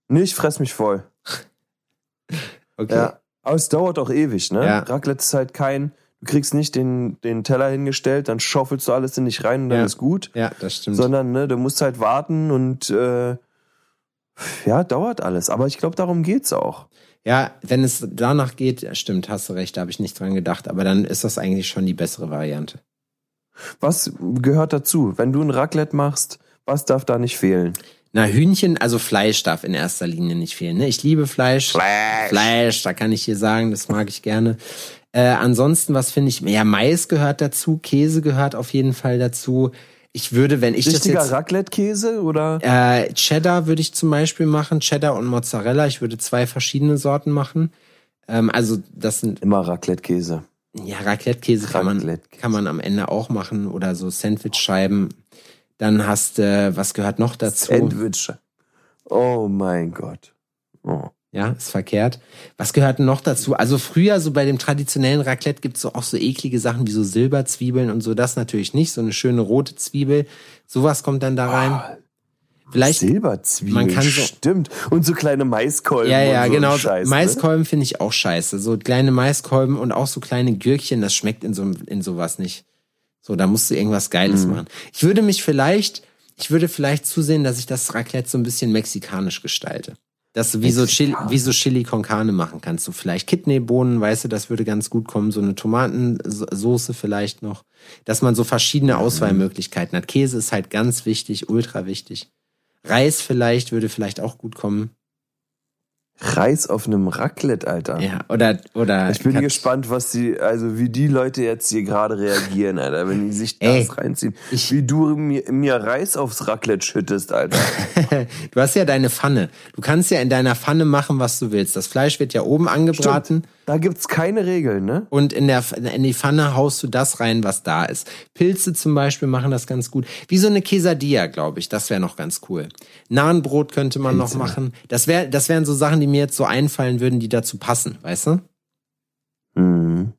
Nee, ich fress mich voll. Okay. Ja. Aber es dauert auch ewig, ne? Ja. Raclette ist halt kein, du kriegst nicht den, den Teller hingestellt, dann schaufelst du alles in dich rein und dann Ja. ist gut. Ja, das stimmt. Sondern, ne, du musst halt warten und äh, ja, dauert alles. Aber ich glaube, darum geht's auch. Ja, wenn es danach geht, stimmt, hast du recht, da habe ich nicht dran gedacht, aber dann ist das eigentlich schon die bessere Variante. Was gehört dazu? Wenn du ein Raclette machst, was darf da nicht fehlen? Na, Hühnchen, also Fleisch darf in erster Linie nicht fehlen. Ne? Ich liebe Fleisch. Fleisch. Fleisch, da kann ich hier sagen, das mag ich gerne. Äh, ansonsten, was finde ich? Ja, Mais gehört dazu, Käse gehört auf jeden Fall dazu. Ich würde, wenn ich Richtiger das jetzt. Raclette-Käse oder? Äh, Cheddar würde ich zum Beispiel machen, Cheddar und Mozzarella. Ich würde zwei verschiedene Sorten machen. Ähm, also das sind Immer Raclette-Käse. ja Raclette-Käse kann man kann man am Ende auch machen oder so Sandwich-Scheiben. Dann hast du, was gehört noch dazu? Sandwich. Oh mein Gott. Oh. Ja, ist verkehrt. Was gehört denn noch dazu? Also früher, so bei dem traditionellen Raclette gibt's so auch so eklige Sachen wie so Silberzwiebeln und so. Das natürlich nicht. So eine schöne rote Zwiebel. Sowas kommt dann da rein. Ah, Vielleicht. Silberzwiebeln. man kann so- Stimmt. Und so kleine Maiskolben. Ja, ja, so genau. Scheiß, ne? Maiskolben finde ich auch scheiße. So kleine Maiskolben und auch so kleine Gürkchen, das schmeckt in so in sowas nicht. So, da musst du irgendwas Geiles Mhm. machen. Ich würde mich vielleicht, ich würde vielleicht zusehen, dass ich das Raclette so ein bisschen mexikanisch gestalte. Dass du wie so Chili, wie so Chili con Carne machen kannst. So vielleicht Kidneybohnen, weißt du, das würde ganz gut kommen. So eine Tomatensoße vielleicht noch. Dass man so verschiedene Auswahlmöglichkeiten hat. Käse ist halt ganz wichtig, ultra wichtig. Reis vielleicht würde vielleicht auch gut kommen. Reis auf einem Raclette, Alter. Ja, oder, oder. Ich bin gespannt, was die, also wie die Leute jetzt hier gerade reagieren, Alter, wenn die sich das Ey, reinziehen. ich- wie du mir, mir Reis aufs Raclette schüttest, Alter. Du hast ja deine Pfanne. Du kannst ja in deiner Pfanne machen, was du willst. Das Fleisch wird ja oben angebraten. Da gibt's keine Regeln, ne? Und in, der, in die Pfanne haust du das rein, was da ist. Pilze zum Beispiel machen das ganz gut. Wie so eine Quesadilla, glaube ich. Das wäre noch ganz cool. Nahenbrot könnte man noch machen. Das, wär, das wären so Sachen, die mir jetzt so einfallen würden, die dazu passen, weißt du? Mhm.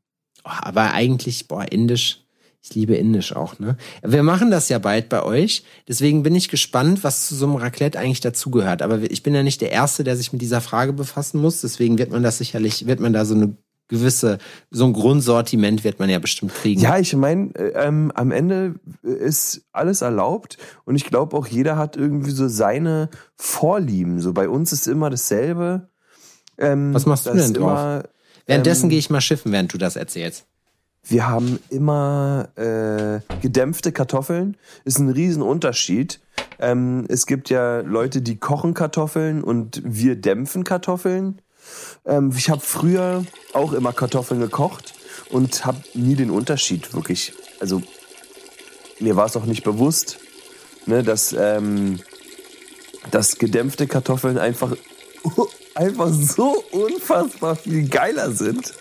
Oh, aber eigentlich, boah, indisch. Ich liebe indisch auch, ne? Wir machen das ja bald bei euch. Deswegen bin ich gespannt, was zu so einem Raclette eigentlich dazugehört. Aber ich bin ja nicht der Erste, der sich mit dieser Frage befassen muss. Deswegen wird man das sicherlich, wird man da so eine gewisse, so ein Grundsortiment wird man ja bestimmt kriegen. Ja, ich meine, ähm, am Ende ist alles erlaubt und ich glaube auch jeder hat irgendwie so seine Vorlieben. So bei uns ist immer dasselbe. Ähm, Was machst du denn drauf? Immer, Währenddessen ähm, gehe ich mal schiffen, während du das erzählst. Wir haben immer äh, gedämpfte Kartoffeln. Ist ein Riesenunterschied. Ähm, es gibt ja Leute, die kochen Kartoffeln und wir dämpfen Kartoffeln. Ähm, ich habe früher auch immer Kartoffeln gekocht und habe nie den Unterschied wirklich. Also mir war es auch nicht bewusst, ne, dass, ähm, dass gedämpfte Kartoffeln einfach, einfach so unfassbar viel geiler sind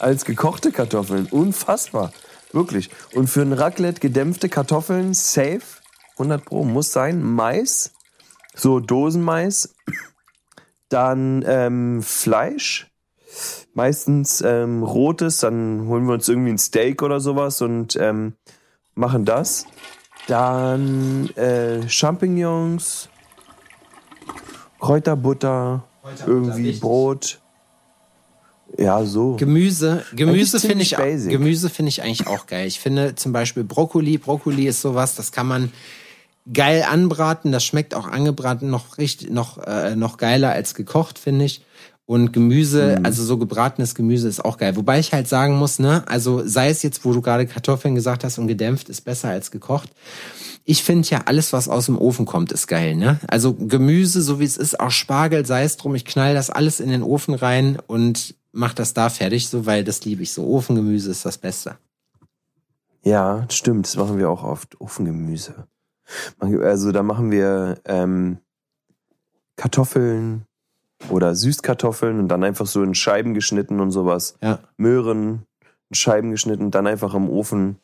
als gekochte Kartoffeln. Unfassbar. Wirklich. Und für ein Raclette gedämpfte Kartoffeln, safe, 100 Pro, muss sein. Mais, so Dosenmais. Dann ähm, Fleisch, meistens ähm, rotes. Dann holen wir uns irgendwie ein Steak oder sowas und ähm, machen das. Dann äh, Champignons, Kräuterbutter, irgendwie wichtig. Brot. Ja, so. Gemüse, Gemüse finde ich, basic. Gemüse finde ich eigentlich auch geil. Ich finde zum Beispiel Brokkoli, Brokkoli ist sowas, das kann man geil anbraten, das schmeckt auch angebraten noch richtig, noch, äh, noch geiler als gekocht, finde ich. Und Gemüse, Mhm. also so gebratenes Gemüse ist auch geil. Wobei ich halt sagen muss, ne, also sei es jetzt, wo du gerade Kartoffeln gesagt hast und gedämpft ist besser als gekocht. Ich finde ja alles, was aus dem Ofen kommt, ist geil, ne? Also Gemüse, so wie es ist, auch Spargel, sei es drum, ich knall das alles in den Ofen rein und mach das da fertig, so, weil das liebe ich so. Ofengemüse ist das Beste. Ja, stimmt, das machen wir auch oft. Ofengemüse. Also da machen wir ähm, Kartoffeln oder Süßkartoffeln und dann einfach so in Scheiben geschnitten und sowas. Ja. Möhren in Scheiben geschnitten, dann einfach im Ofen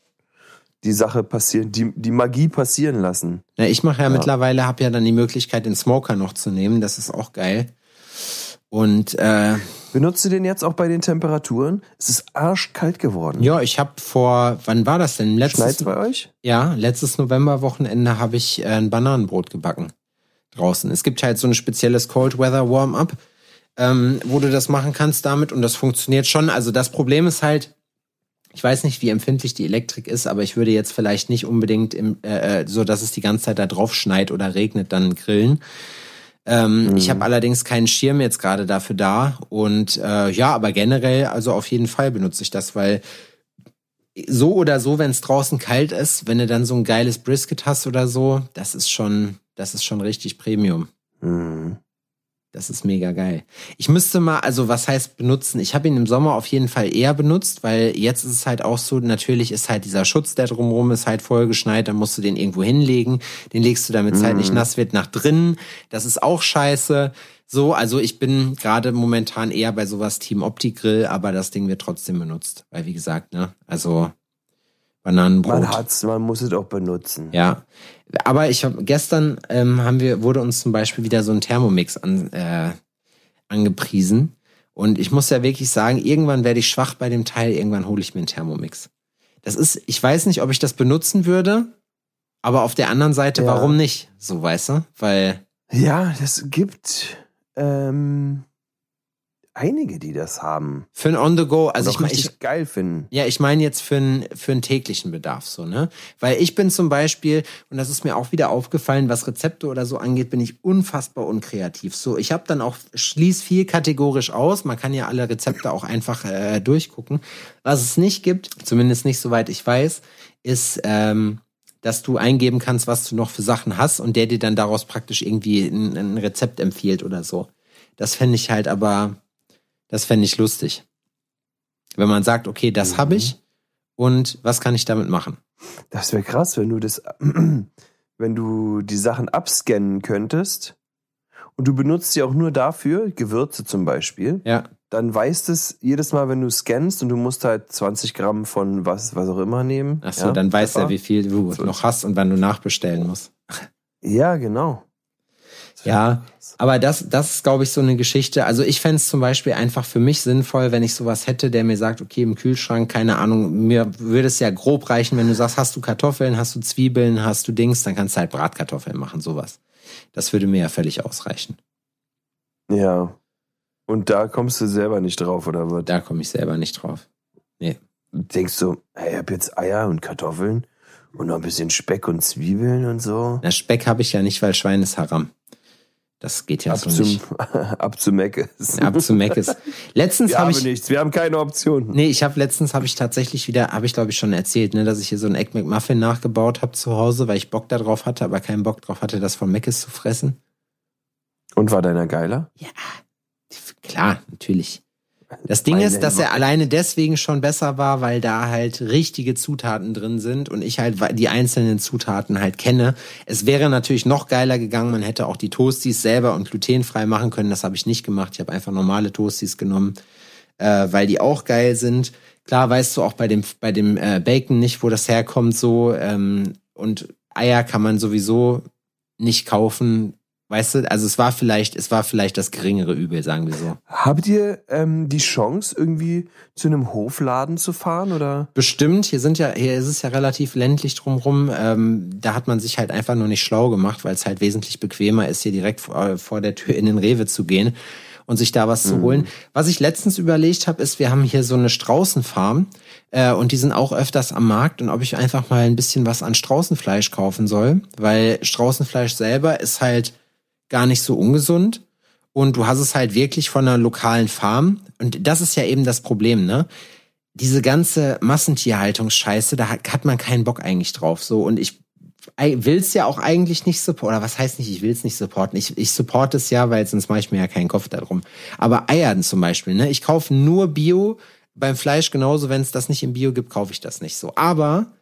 die Sache passieren, die, die Magie passieren lassen. Na, ich mache ja, Ja. mittlerweile, habe ja dann die Möglichkeit, den Smoker noch zu nehmen. Das ist auch geil. Und äh, Benutzt du den jetzt auch bei den Temperaturen? Es ist arschkalt geworden. ja, ich habe vor, wann war das denn? Letztes, Schneit's bei euch? ja, letztes Novemberwochenende habe ich äh, ein Bananenbrot gebacken draußen. Es gibt halt so ein spezielles Cold Weather Warm-up, ähm, wo du das machen kannst damit und das funktioniert schon. Also das Problem ist halt, ich weiß nicht, wie empfindlich die Elektrik ist, aber ich würde jetzt vielleicht nicht unbedingt im, äh, äh, so, dass es die ganze Zeit da drauf schneit oder regnet, dann grillen. Ähm, Ich habe allerdings keinen Schirm jetzt gerade dafür da und äh, ja, aber generell, also auf jeden Fall benutze ich das, weil so oder so, wenn es draußen kalt ist, wenn du dann so ein geiles Brisket hast oder so, das ist schon, das ist schon richtig Premium. Mhm. Das ist mega geil. Ich müsste mal, also was heißt benutzen? Ich habe ihn im Sommer auf jeden Fall eher benutzt, weil jetzt ist es halt auch so, natürlich ist halt dieser Schutz, der drumherum ist, halt voll geschneit, dann musst du den irgendwo hinlegen. Den legst du, damit es halt nicht nass wird, nach drinnen. Das ist auch scheiße. So, also ich bin gerade momentan eher bei sowas Team Opti-Grill, aber das Ding wird trotzdem benutzt. Weil, wie gesagt, ne, also Bananenbrot. Man hat's, man muss es auch benutzen. Ja, aber ich habe gestern ähm, haben wir wurde uns zum Beispiel wieder so ein Thermomix an, äh, angepriesen und ich muss ja wirklich sagen, irgendwann werde ich schwach bei dem Teil, irgendwann hole ich mir einen Thermomix. Das ist, ich weiß nicht, ob ich das benutzen würde, aber auf der anderen Seite, Ja. warum nicht? So weißt du, weil Ja, das gibt ähm, einige, die das haben. für ein On the Go, also ich meine, ich, geil finden. Ja, ich meine jetzt für einen für einen täglichen Bedarf so, ne? Weil ich bin zum Beispiel, und das ist mir auch wieder aufgefallen, was Rezepte oder so angeht, bin ich unfassbar unkreativ. So, ich habe dann auch, schließ viel kategorisch aus. Man kann ja alle Rezepte auch einfach äh, durchgucken. Was es nicht gibt, zumindest nicht soweit ich weiß, ist, ähm, dass du eingeben kannst, was du noch für Sachen hast und der dir dann daraus praktisch irgendwie ein, ein Rezept empfiehlt oder so. Das fände ich halt aber, das fände ich lustig. Wenn man sagt, okay, das mhm. habe ich und was kann ich damit machen? Das wäre krass, wenn du das, wenn du die Sachen abscannen könntest und du benutzt sie auch nur dafür, Gewürze zum Beispiel. Ja. Dann weißt es jedes Mal, wenn du scannst und du musst halt 20 Gramm von was, was auch immer nehmen. Ach so, ja, dann weißt er, wie viel du noch hast und wann du nachbestellen musst. Ja, genau. Ja, aber das, das ist, glaube ich, so eine Geschichte. Also ich fände es zum Beispiel einfach für mich sinnvoll, wenn ich sowas hätte, der mir sagt, okay, im Kühlschrank, keine Ahnung, mir würde es ja grob reichen, wenn du sagst, hast du Kartoffeln, hast du Zwiebeln, hast du Dings, dann kannst du halt Bratkartoffeln machen, sowas. Das würde mir ja völlig ausreichen. Ja. Und da kommst du selber nicht drauf, oder was? Da komme ich selber nicht drauf. Nee. Denkst du, hey, ich hab jetzt Eier und Kartoffeln und noch ein bisschen Speck und Zwiebeln und so? Na, Speck habe ich ja nicht, weil Schwein ist Haram. Das geht ja ab so zum, nicht. ab zu Meckes. Ab zu Meckes. Letztens habe ich nichts, wir haben keine Option. Nee, ich habe letztens habe ich tatsächlich wieder, habe ich glaube ich schon erzählt, ne, dass ich hier so ein Egg McMuffin nachgebaut habe zu Hause, weil ich Bock darauf hatte, aber keinen Bock drauf hatte, das von Meckes zu fressen. Und war deiner geiler? Ja, klar, natürlich. Das Ding ist, dass er alleine deswegen schon besser war, weil da halt richtige Zutaten drin sind und ich halt die einzelnen Zutaten halt kenne. Es wäre natürlich noch geiler gegangen, man hätte auch die Toasties selber und glutenfrei machen können. Das habe ich nicht gemacht. Ich habe einfach normale Toasties genommen, äh, weil die auch geil sind. Klar weißt du auch bei dem, bei dem äh, Bacon nicht, wo das herkommt so. Ähm, und Eier kann man sowieso nicht kaufen. Weißt du, also es war vielleicht, es war vielleicht das geringere Übel, sagen wir so. Habt ihr ähm, die Chance, irgendwie zu einem Hofladen zu fahren oder? Bestimmt. Hier sind ja, hier ist es ja relativ ländlich drumrum. Ähm, da hat man sich halt einfach nur nicht schlau gemacht, weil es halt wesentlich bequemer ist, hier direkt vor, vor der Tür in den Rewe zu gehen und sich da was mhm. zu holen. Was ich letztens überlegt habe, ist, wir haben hier so eine Straußenfarm äh, und die sind auch öfters am Markt und ob ich einfach mal ein bisschen was an Straußenfleisch kaufen soll, weil Straußenfleisch selber ist halt gar nicht so ungesund. Und du hast es halt wirklich von einer lokalen Farm. Und das ist ja eben das Problem, ne? Diese ganze Massentierhaltungsscheiße, da hat man keinen Bock eigentlich drauf. So, und ich will es ja auch eigentlich nicht supporten. Oder was heißt nicht, ich will es nicht supporten. Ich, ich supporte es ja, weil sonst mache ich mir ja keinen Kopf darum. Aber Eiern zum Beispiel, ne? Ich kaufe nur Bio. Beim Fleisch genauso, wenn es das nicht im Bio gibt, kaufe ich das nicht so. Aber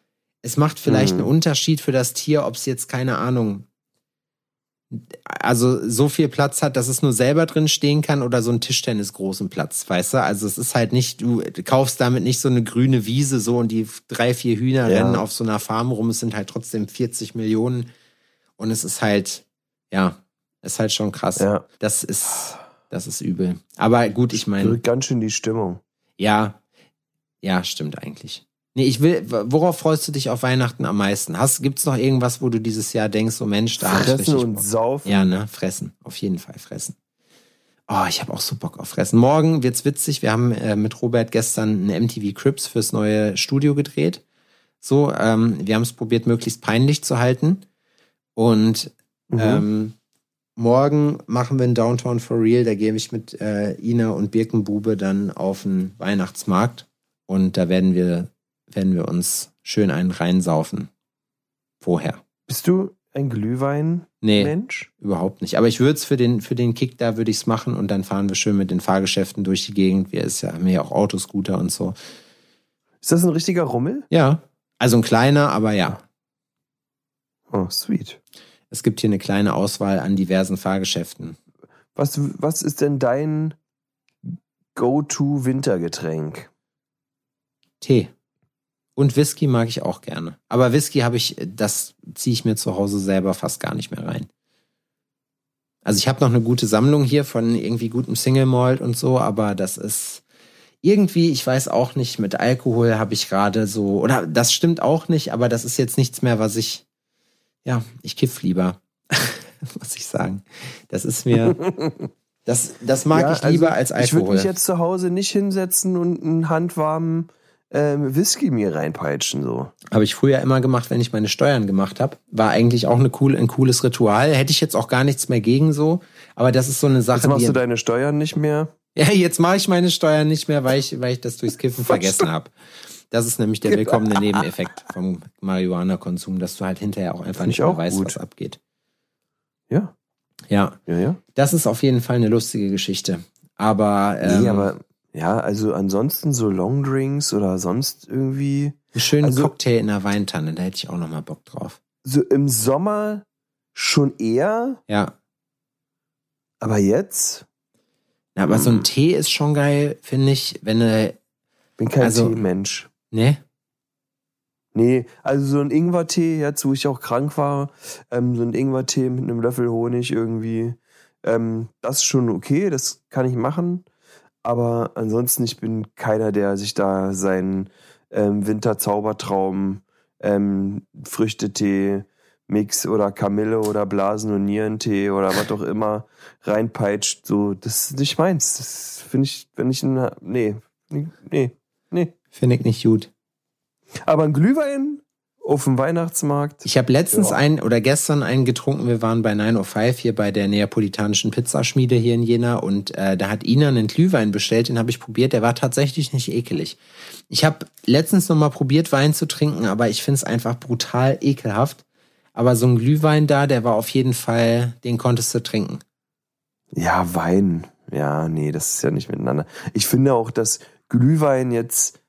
es macht vielleicht mhm. einen Unterschied für das Tier, ob es jetzt, keine Ahnung, also so viel Platz hat, dass es nur selber drin stehen kann oder so ein Tischtennis großen Platz, weißt du? Also es ist halt nicht, du kaufst damit nicht so eine grüne Wiese so und die drei, vier Hühner ja. rennen auf so einer Farm rum. Es sind halt trotzdem 40 Millionen und es ist halt, ja, ist halt schon krass. Ja. Das ist, das ist übel. Aber gut, ich meine. Ganz schön die Stimmung. Ja, ja, stimmt eigentlich. Nee, ich will, worauf freust du dich auf Weihnachten am meisten? Hast, gibt's noch irgendwas, wo du dieses Jahr denkst, so Mensch, da Fressen ich und Bock. saufen. Ja, ne, fressen. Auf jeden Fall fressen. Oh, ich habe auch so Bock auf Fressen. Morgen wird's witzig. Wir haben äh, mit Robert gestern eine MTV Crips fürs neue Studio gedreht. So, ähm, wir haben es probiert, möglichst peinlich zu halten. Und mhm. ähm, morgen machen wir einen Downtown for Real. Da gehe ich mit äh, Ina und Birkenbube dann auf den Weihnachtsmarkt. Und da werden wir werden wir uns schön einen reinsaufen. Vorher. Bist du ein Glühwein-Mensch? Nee, überhaupt nicht. Aber ich würde es für den, für den Kick, da würde ich es machen und dann fahren wir schön mit den Fahrgeschäften durch die Gegend. Wir ist ja, haben ja auch Autoscooter und so. Ist das ein richtiger Rummel? Ja. Also ein kleiner, aber ja. Oh, sweet. Es gibt hier eine kleine Auswahl an diversen Fahrgeschäften. Was, was ist denn dein Go-To-Wintergetränk? Tee. Und Whisky mag ich auch gerne. Aber Whisky habe ich, das ziehe ich mir zu Hause selber fast gar nicht mehr rein. Also ich habe noch eine gute Sammlung hier von irgendwie gutem Single Malt und so, aber das ist irgendwie, ich weiß auch nicht, mit Alkohol habe ich gerade so, oder das stimmt auch nicht, aber das ist jetzt nichts mehr, was ich, ja, ich kiff lieber, muss ich sagen. Das ist mir, das, das mag ja, ich lieber also als Alkohol. Ich würde mich jetzt zu Hause nicht hinsetzen und einen handwarmen ähm, Whisky mir reinpeitschen. So. Habe ich früher immer gemacht, wenn ich meine Steuern gemacht habe. War eigentlich auch eine cool, ein cooles Ritual. Hätte ich jetzt auch gar nichts mehr gegen so. Aber das ist so eine Sache. Jetzt machst du deine Steuern nicht mehr? Ja, jetzt mache ich meine Steuern nicht mehr, weil ich, weil ich das durchs Kiffen vergessen habe. Das ist nämlich der genau. willkommene Nebeneffekt vom Marihuana-Konsum, dass du halt hinterher auch einfach nicht mehr weißt, gut. was abgeht. Ja. Ja. Ja, ja. Das ist auf jeden Fall eine lustige Geschichte. Aber, ähm, Nee, aber ja, also ansonsten so Longdrinks oder sonst irgendwie. einen schönen also- Cocktail in der Weintanne, da hätte ich auch noch mal Bock drauf. So im Sommer schon eher, Ja. aber jetzt Ja, aber so ein Mm. Tee ist schon geil, finde ich, wenn du, bin kein Also- Teemensch. ne? Nee, also so ein Ingwertee, jetzt wo ich auch krank war, ähm, so ein Ingwertee mit einem Löffel Honig irgendwie, ähm, das ist schon okay, das kann ich machen. Aber ansonsten, ich bin keiner, der sich da seinen ähm, Winterzaubertraum, ähm, Früchtetee, Mix oder Kamille oder Blasen- und Nierentee oder was auch immer reinpeitscht. So, das ist nicht meins. Das finde ich, wenn ich, ein- nee, nee, nee. Finde ich nicht gut. Aber ein Glühwein auf dem Weihnachtsmarkt. Ich habe letztens Ja. einen oder gestern einen getrunken. Wir waren bei 905 hier bei der neapolitanischen Pizzaschmiede hier in Jena und äh, da hat Ina einen Glühwein bestellt, den habe ich probiert. Der war tatsächlich nicht ekelig. Ich habe letztens noch mal probiert, Wein zu trinken, aber ich finde es einfach brutal ekelhaft. Aber so ein Glühwein da, der war auf jeden Fall, den konntest du trinken. Ja, Wein. Ja, nee, das ist ja nicht miteinander. Ich finde auch, dass Glühwein jetzt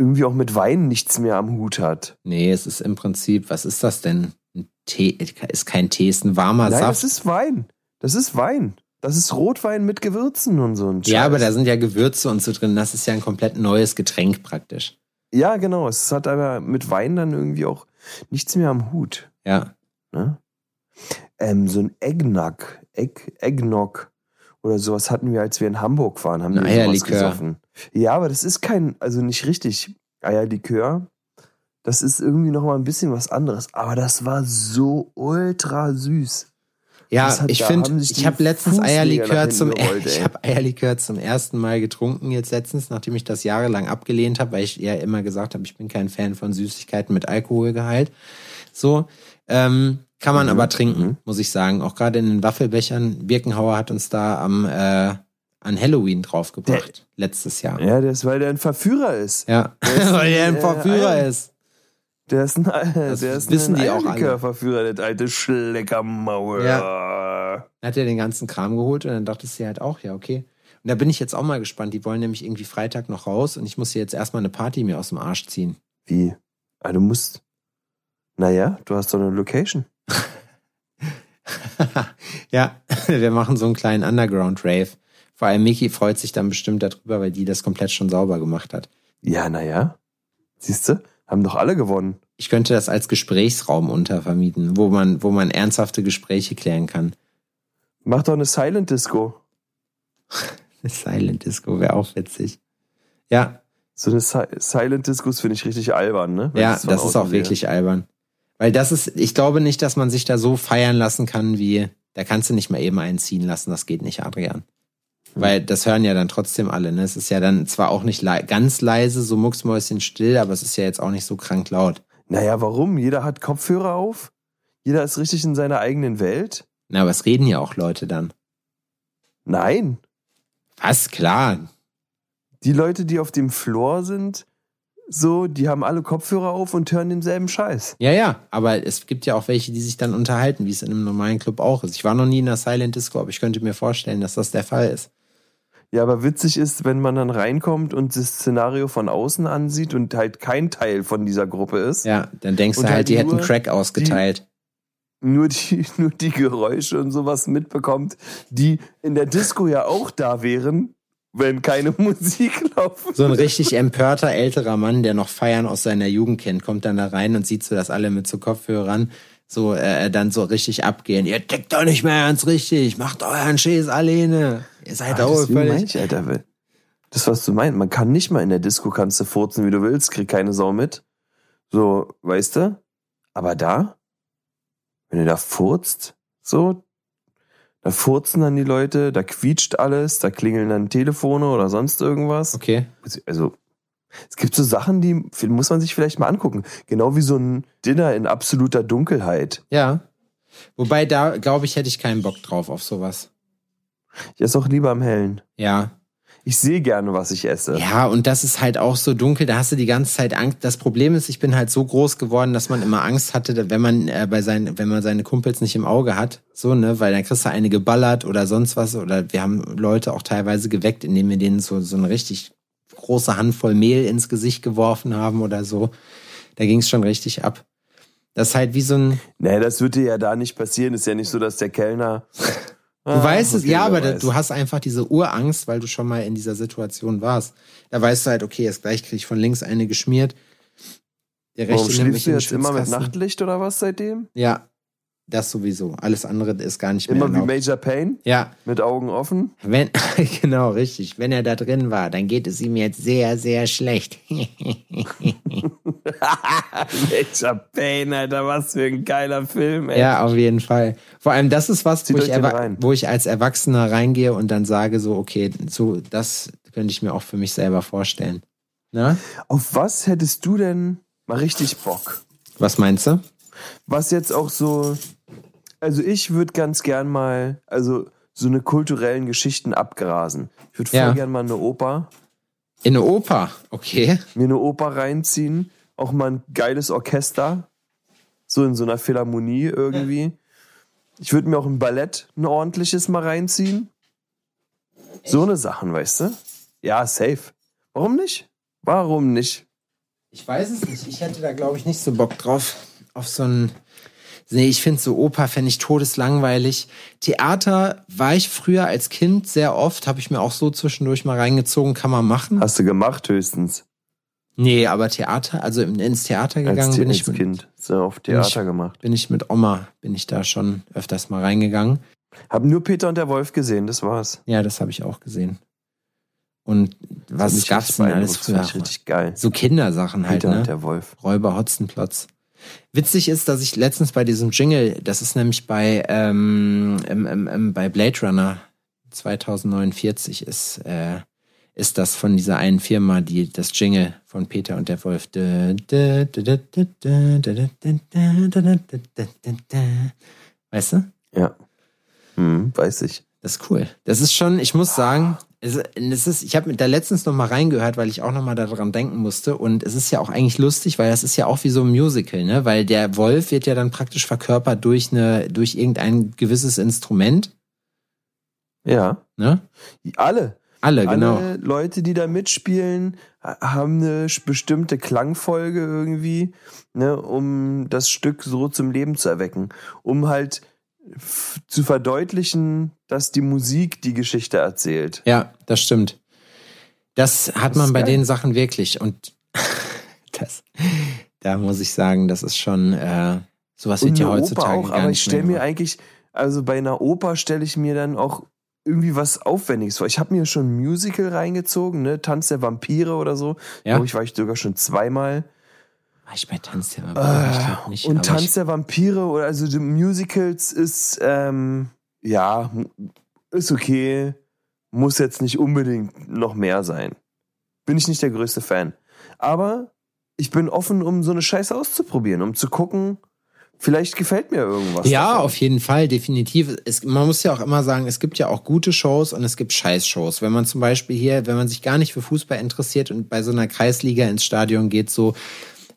irgendwie auch mit Wein nichts mehr am Hut hat. Nee, es ist im Prinzip, was ist das denn? Ein Tee, ist kein Tee, ist ein warmer Nein, Saft. das ist Wein. Das ist Wein. Das ist Rotwein mit Gewürzen und so ein ja, aber da Scheiß. sind ja Gewürze und so drin. Das ist ja ein komplett neues Getränk praktisch. Ja, genau. Es hat aber mit Wein dann irgendwie auch nichts mehr am Hut. Ja. Ne? Ähm, so ein Eggnog, Egg, Eggnog oder sowas hatten wir, als wir in Hamburg waren, haben wir sowas Eierlikör. gesoffen. Ja, aber das ist kein, also nicht richtig Eierlikör. Das ist irgendwie noch mal ein bisschen was anderes. Aber das war so ultra süß. Ja, hat- ich finde, ich habe letztens Eierlikör zum gerollt, ich habe Eierlikör zum ersten Mal getrunken jetzt letztens, nachdem ich das jahrelang abgelehnt habe, weil ich ja immer gesagt habe, ich bin kein Fan von Süßigkeiten mit Alkoholgehalt. So ähm, kann man Mhm, aber trinken, muss ich sagen. Auch gerade in den Waffelbechern. Birkenhauer hat uns da am äh, an Halloween draufgebracht letztes Jahr. Ja, das, weil der ein Verführer ist. Ja, ist weil er ein äh, Verführer Eier- ist. Der ist ein, der ist wissen ein die auch alle. Eierlikörverführer, der alte Schleckermaul. Dann hat er den ganzen Kram geholt und dann dachtest du halt auch, ja, okay. Und da bin ich jetzt auch mal gespannt. Die wollen nämlich irgendwie Freitag noch raus und ich muss hier jetzt erstmal eine Party mir aus dem Arsch ziehen. Wie? Ah, du musst. Naja, du hast doch eine Location. ja, wir machen so einen kleinen Underground-Rave. Vor allem Miki freut sich dann bestimmt darüber, weil die das komplett schon sauber gemacht hat. Ja, naja. Siehst du? Haben doch alle gewonnen. Ich könnte das als Gesprächsraum untervermieten, wo man, wo man ernsthafte Gespräche klären kann. Mach doch eine Silent Disco. Silent Disco wäre auch witzig. Ja, So eine Si Silent Discos finde ich richtig albern, ne? Wenn ja, von das ist auch sehe. wirklich albern. Weil das ist, ich glaube nicht, dass man sich da so feiern lassen kann, wie, da kannst du nicht mal eben einziehen lassen, das geht nicht, Adrian. Hm. Weil das hören ja dann trotzdem alle, ne? Es ist ja dann zwar auch nicht lei- ganz leise, so mucksmäuschen still, aber es ist ja jetzt auch nicht so krank laut. Naja, warum? Jeder hat Kopfhörer auf. Jeder ist richtig in seiner eigenen Welt. Na, aber es reden ja auch Leute dann. Nein. Was? Klar. Die Leute, die auf dem Floor sind, so, die haben alle Kopfhörer auf und hören denselben Scheiß. Ja, ja, aber es gibt ja auch welche, die sich dann unterhalten, wie es in einem normalen Club auch ist. Ich war noch nie in einer Silent Disco, aber ich könnte mir vorstellen, dass das der Fall ist. Ja, aber witzig ist, wenn man dann reinkommt und das Szenario von außen ansieht und halt kein Teil von dieser Gruppe ist. Ja, dann denkst du halt, halt die hätten Crack ausgeteilt. nur die, nur die Geräusche und sowas mitbekommt, die in der Disco ja auch da wären, wenn keine Musik laufen. So ein richtig empörter älterer Mann, der noch Feiern aus seiner Jugend kennt, kommt dann da rein und sieht so, dass alle mit so Kopfhörern so äh, dann so richtig abgehen. Ihr deckt doch nicht mehr ganz richtig, macht euren Schäß alleine. Ihr seid Ah, auch deswegen mein völlig. ich, Alter. weil- Das, was du meinst, man kann nicht mal in der Disco kannst du furzen, wie du willst, krieg keine Sau mit. So, weißt du? Aber da, wenn du da furzt, so, da furzen dann die Leute, da quietscht alles, da klingeln dann Telefone oder sonst irgendwas. Okay. Also, es gibt so Sachen, die muss man sich vielleicht mal angucken. Genau wie so ein Dinner in absoluter Dunkelheit. Ja. Wobei da, glaube ich, hätte ich keinen Bock drauf auf sowas. Ich esse auch lieber am Hellen. Ja. Ich sehe gerne, was ich esse. Ja, und das ist halt auch so dunkel, da hast du die ganze Zeit Angst. Das Problem ist, ich bin halt so groß geworden, dass man immer Angst hatte, wenn man äh, bei seinen, wenn man seine Kumpels nicht im Auge hat, so, ne, weil dann kriegst du eine geballert oder sonst was. Oder wir haben Leute auch teilweise geweckt, indem wir denen so, so eine richtig große Handvoll Mehl ins Gesicht geworfen haben oder so. Da ging es schon richtig ab. Das ist halt wie so ein. Nee, das würde ja da nicht passieren. Ist ja nicht so, dass der Kellner. Du ah, weißt es, okay, ja, aber weiß. du hast einfach diese Urangst, weil du schon mal in dieser Situation warst. Da weißt du halt, okay, jetzt gleich krieg ich von links eine geschmiert. Der rechte Warum schläfst du jetzt immer mit Nachtlicht oder was seitdem? Ja, das sowieso. Alles andere ist gar nicht mehr. Immer wie Major Payne? Ja. Mit Augen offen? Wenn, genau, richtig. Wenn er da drin war, dann geht es ihm jetzt sehr, sehr schlecht. Major Payne, Alter, was für ein geiler Film, ey. Ja, auf jeden Fall. Vor allem, das ist was, wo ich, wo ich, als Erwachsener reingehe und dann sage so, okay, so, das könnte ich mir auch für mich selber vorstellen. Na? Auf was hättest du denn mal richtig Bock? Was meinst du? Was jetzt auch so, also ich würde ganz gern mal, also so eine kulturellen Geschichten abgrasen. Ich würde voll ja. gern mal eine Oper. In eine Oper, okay. Mir eine Oper reinziehen, auch mal ein geiles Orchester, so in so einer Philharmonie irgendwie. Ich würde mir auch ein Ballett, ein ordentliches mal reinziehen. Echt? So eine Sachen, weißt du? Ja, safe. Warum nicht? Warum nicht? Ich weiß es nicht. Ich hätte da, glaube ich, nicht so Bock drauf auf so ein. Nee, ich finde so Oper fände ich todeslangweilig. Theater war ich früher als Kind sehr oft, habe ich mir auch so zwischendurch mal reingezogen, kann man machen. Hast du gemacht höchstens? Nee, aber Theater, also ins Theater gegangen als, bin ich mit Kind. So auf Theater ich, gemacht. Bin ich mit Oma, bin ich da schon öfters mal reingegangen. Hab nur Peter und der Wolf gesehen, das war's. Ja, das habe ich auch gesehen. Und was gab's denn alles früher? Richtig geil. So Kindersachen halt, Peter ne? Und der Wolf. Räuber Hotzenplotz. Witzig ist, dass ich letztens bei diesem Jingle, das ist nämlich bei, ähm, im, im, im, bei Blade Runner 2049 ist, äh, ist das von dieser einen Firma, die das Jingle von Peter und der Wolf. Weißt du? Ja. Hm, weiß ich. Das ist cool. Das ist schon, ich muss sagen, es, es ist, ich habe da letztens noch mal reingehört, weil ich auch noch mal daran denken musste. Und es ist ja auch eigentlich lustig, weil das ist ja auch wie so ein Musical, ne? Weil der Wolf wird ja dann praktisch verkörpert durch eine, durch irgendein gewisses Instrument. Ja. Ne? Alle. Alle, genau. Alle Leute, die da mitspielen, haben eine bestimmte Klangfolge irgendwie, ne, um das Stück so zum Leben zu erwecken. Um halt zu verdeutlichen, dass die Musik die Geschichte erzählt. Ja, das stimmt. Das hat das man bei geil. den Sachen wirklich. Und das, da muss ich sagen, das ist schon, äh, sowas wird ja heutzutage auch, gar aber ich stelle mir eigentlich, also bei einer Oper stelle ich mir dann auch irgendwie was Aufwendiges vor. Ich habe mir schon ein Musical reingezogen, ne? Tanz der Vampire oder so. Ja. Glaube ich, war ich sogar schon zweimal. War ich bei Tanz der Vampire? ich glaube nicht. Und Tanz der Vampire oder also die Musicals ist, ähm, ja, ist okay. Muss jetzt nicht unbedingt noch mehr sein. Bin ich nicht der größte Fan. Aber ich bin offen, um so eine Scheiße auszuprobieren, um zu gucken, vielleicht gefällt mir irgendwas. Ja, davon. auf jeden Fall, definitiv. Es, man muss ja auch immer sagen, es gibt ja auch gute Shows und es gibt Scheißshows. Wenn man zum Beispiel hier, wenn man sich gar nicht für Fußball interessiert und bei so einer Kreisliga ins Stadion geht, so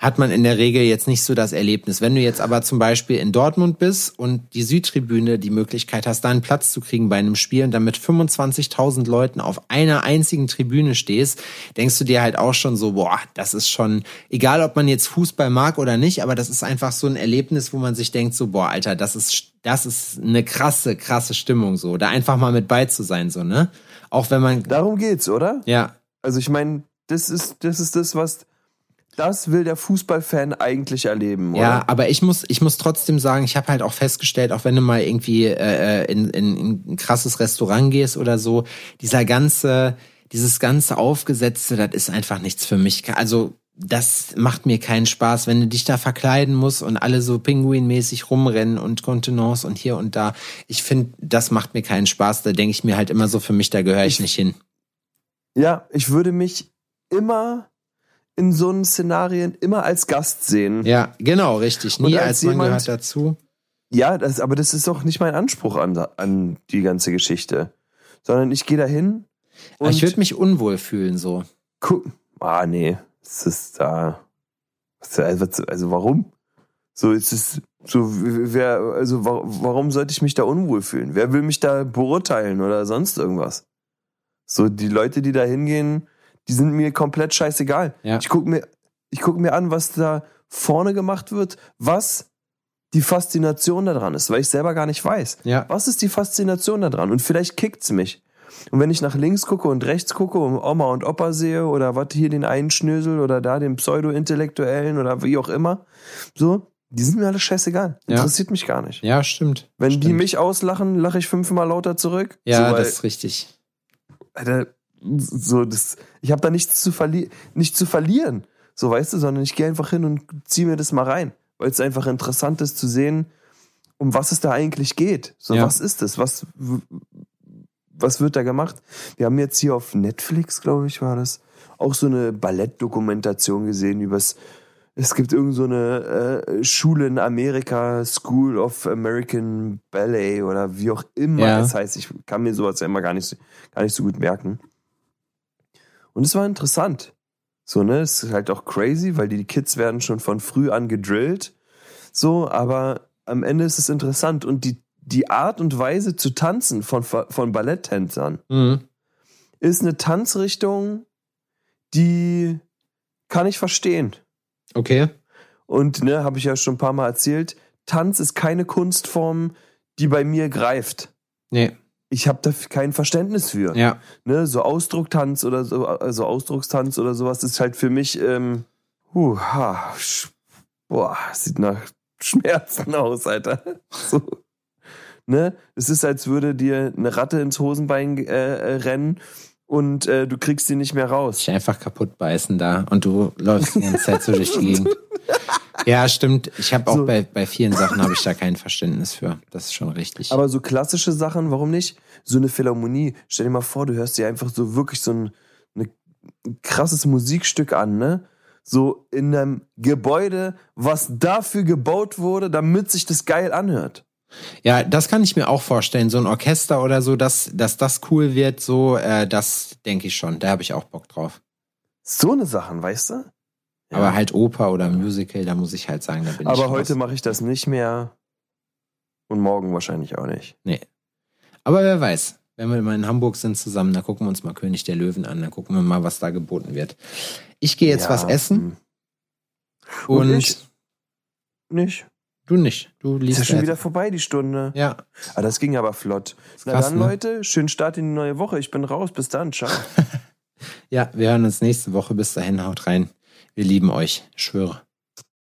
hat man in der Regel jetzt nicht so das Erlebnis. Wenn du jetzt aber zum Beispiel in Dortmund bist und die Südtribüne die Möglichkeit hast, da einen Platz zu kriegen bei einem Spiel und dann mit 25.000 Leuten auf einer einzigen Tribüne stehst, denkst du dir halt auch schon so, boah, das ist schon, egal ob man jetzt Fußball mag oder nicht, aber das ist einfach so ein Erlebnis, wo man sich denkt so, boah, Alter, das ist, das ist eine krasse, krasse Stimmung so, da einfach mal mit bei zu sein so, ne? Auch wenn man... Darum geht's, oder? Ja. Also ich meine, das ist, das ist das, was das will der Fußballfan eigentlich erleben, oder? Ja, aber ich muss, ich muss trotzdem sagen, ich habe halt auch festgestellt, auch wenn du mal irgendwie äh, in, in, in ein krasses Restaurant gehst oder so, dieser ganze, dieses ganze Aufgesetzte, das ist einfach nichts für mich. Also das macht mir keinen Spaß, wenn du dich da verkleiden musst und alle so pinguinmäßig rumrennen und Kontenance und hier und da. Ich finde, das macht mir keinen Spaß. Da denke ich mir halt immer so, für mich, da gehöre ich, ich nicht hin. Ja, ich würde mich immer in so einen Szenarien immer als Gast sehen. Ja, genau, richtig. Nie als, als man jemand, gehört dazu. Ja, das, aber das ist doch nicht mein Anspruch an, an die ganze Geschichte. Sondern ich gehe dahin ich Und- würde mich unwohl fühlen so. Ah, nee. Es ist da. Also, also warum? So, es ist so, wer, also wa- warum sollte ich mich da unwohl fühlen? Wer will mich da beurteilen oder sonst irgendwas? So, die Leute, die da hingehen, die sind mir komplett scheißegal. Ja. Ich gucke mir, ich guck mir an, was da vorne gemacht wird, was die Faszination daran ist, weil ich selber gar nicht weiß. Ja. Was ist die Faszination daran? Und vielleicht kickt's mich. Und wenn ich nach links gucke und rechts gucke und Oma und Opa sehe oder was hier den einen Schnösel oder da den Pseudo-Intellektuellen oder wie auch immer, so, die sind mir alle scheißegal. Ja. Interessiert mich gar nicht. Ja, stimmt. Wenn die Stimmt. mich auslachen, lache ich fünfmal lauter zurück. Ja, so, weil, das ist richtig. Alter, so, das, ich habe da nichts zu, verli nicht zu verlieren. So, weißt du, sondern ich gehe einfach hin und ziehe mir das mal rein. Weil es einfach interessant ist zu sehen, um was es da eigentlich geht. So, Ja. was ist das? Was, was wird da gemacht? Wir haben jetzt hier auf Netflix, glaube ich, war das, auch so eine Ballettdokumentation gesehen übers. Es gibt irgend so eine äh, Schule in Amerika, School of American Ballet oder wie auch immer Ja. es heißt. Ich kann mir sowas ja immer gar nicht, gar nicht so gut merken. Und es war interessant. So, ne, es ist halt auch crazy, weil die Kids werden schon von früh an gedrillt. So, aber am Ende ist es interessant. Und die, die Art und Weise zu tanzen von, von Balletttänzern Mhm. ist eine Tanzrichtung, die kann ich verstehen. Okay. Und, ne, habe ich ja schon ein paar Mal erzählt, Tanz ist keine Kunstform, die bei mir greift. Nee. Ich habe da kein Verständnis für. Ja. ne, so Ausdrucktanz oder so, also Ausdruckstanz oder sowas ist halt für mich, ähm, huh, ha, boah, sieht nach Schmerzen aus, Alter. So. Ne? Es ist, als würde dir eine Ratte ins Hosenbein äh, äh, rennen und äh, du kriegst sie nicht mehr raus. Dich einfach kaputt beißen da und du läufst die ganze Zeit so durch die Gegend. Ja, stimmt. Ich habe auch So. bei, bei vielen Sachen habe ich da kein Verständnis für. Das ist schon richtig. Aber so klassische Sachen, warum nicht? So eine Philharmonie. Stell dir mal vor, du hörst dir einfach so wirklich so ein, eine, ein krasses Musikstück an, ne? So in einem Gebäude, was dafür gebaut wurde, damit sich das geil anhört. ja, das kann ich mir auch vorstellen. So ein Orchester oder so, dass, dass das cool wird, so, äh, das denke ich schon. Da habe ich auch Bock drauf. So eine Sachen, weißt du? Ja. Aber halt Oper oder Musical, da muss ich halt sagen, da bin ich Aber heute mache ich das nicht mehr. Und morgen wahrscheinlich auch nicht. Aber wer weiß, wenn wir mal in Hamburg sind zusammen, dann gucken wir uns mal König der Löwen an, dann gucken wir mal, was da geboten wird. Ich gehe jetzt Ja, was essen hm. und, Und ich? Nicht. du nicht. Du Ist liest ja schon jetzt- wieder vorbei, die Stunde. Ja, Ah, das ging aber flott. Na krass, dann, ne? Leute, schönen Start in die neue Woche. Ich bin raus. Bis dann. Ciao. ja, wir hören uns nächste Woche. Bis dahin, haut rein. Wir lieben euch. Schwöre.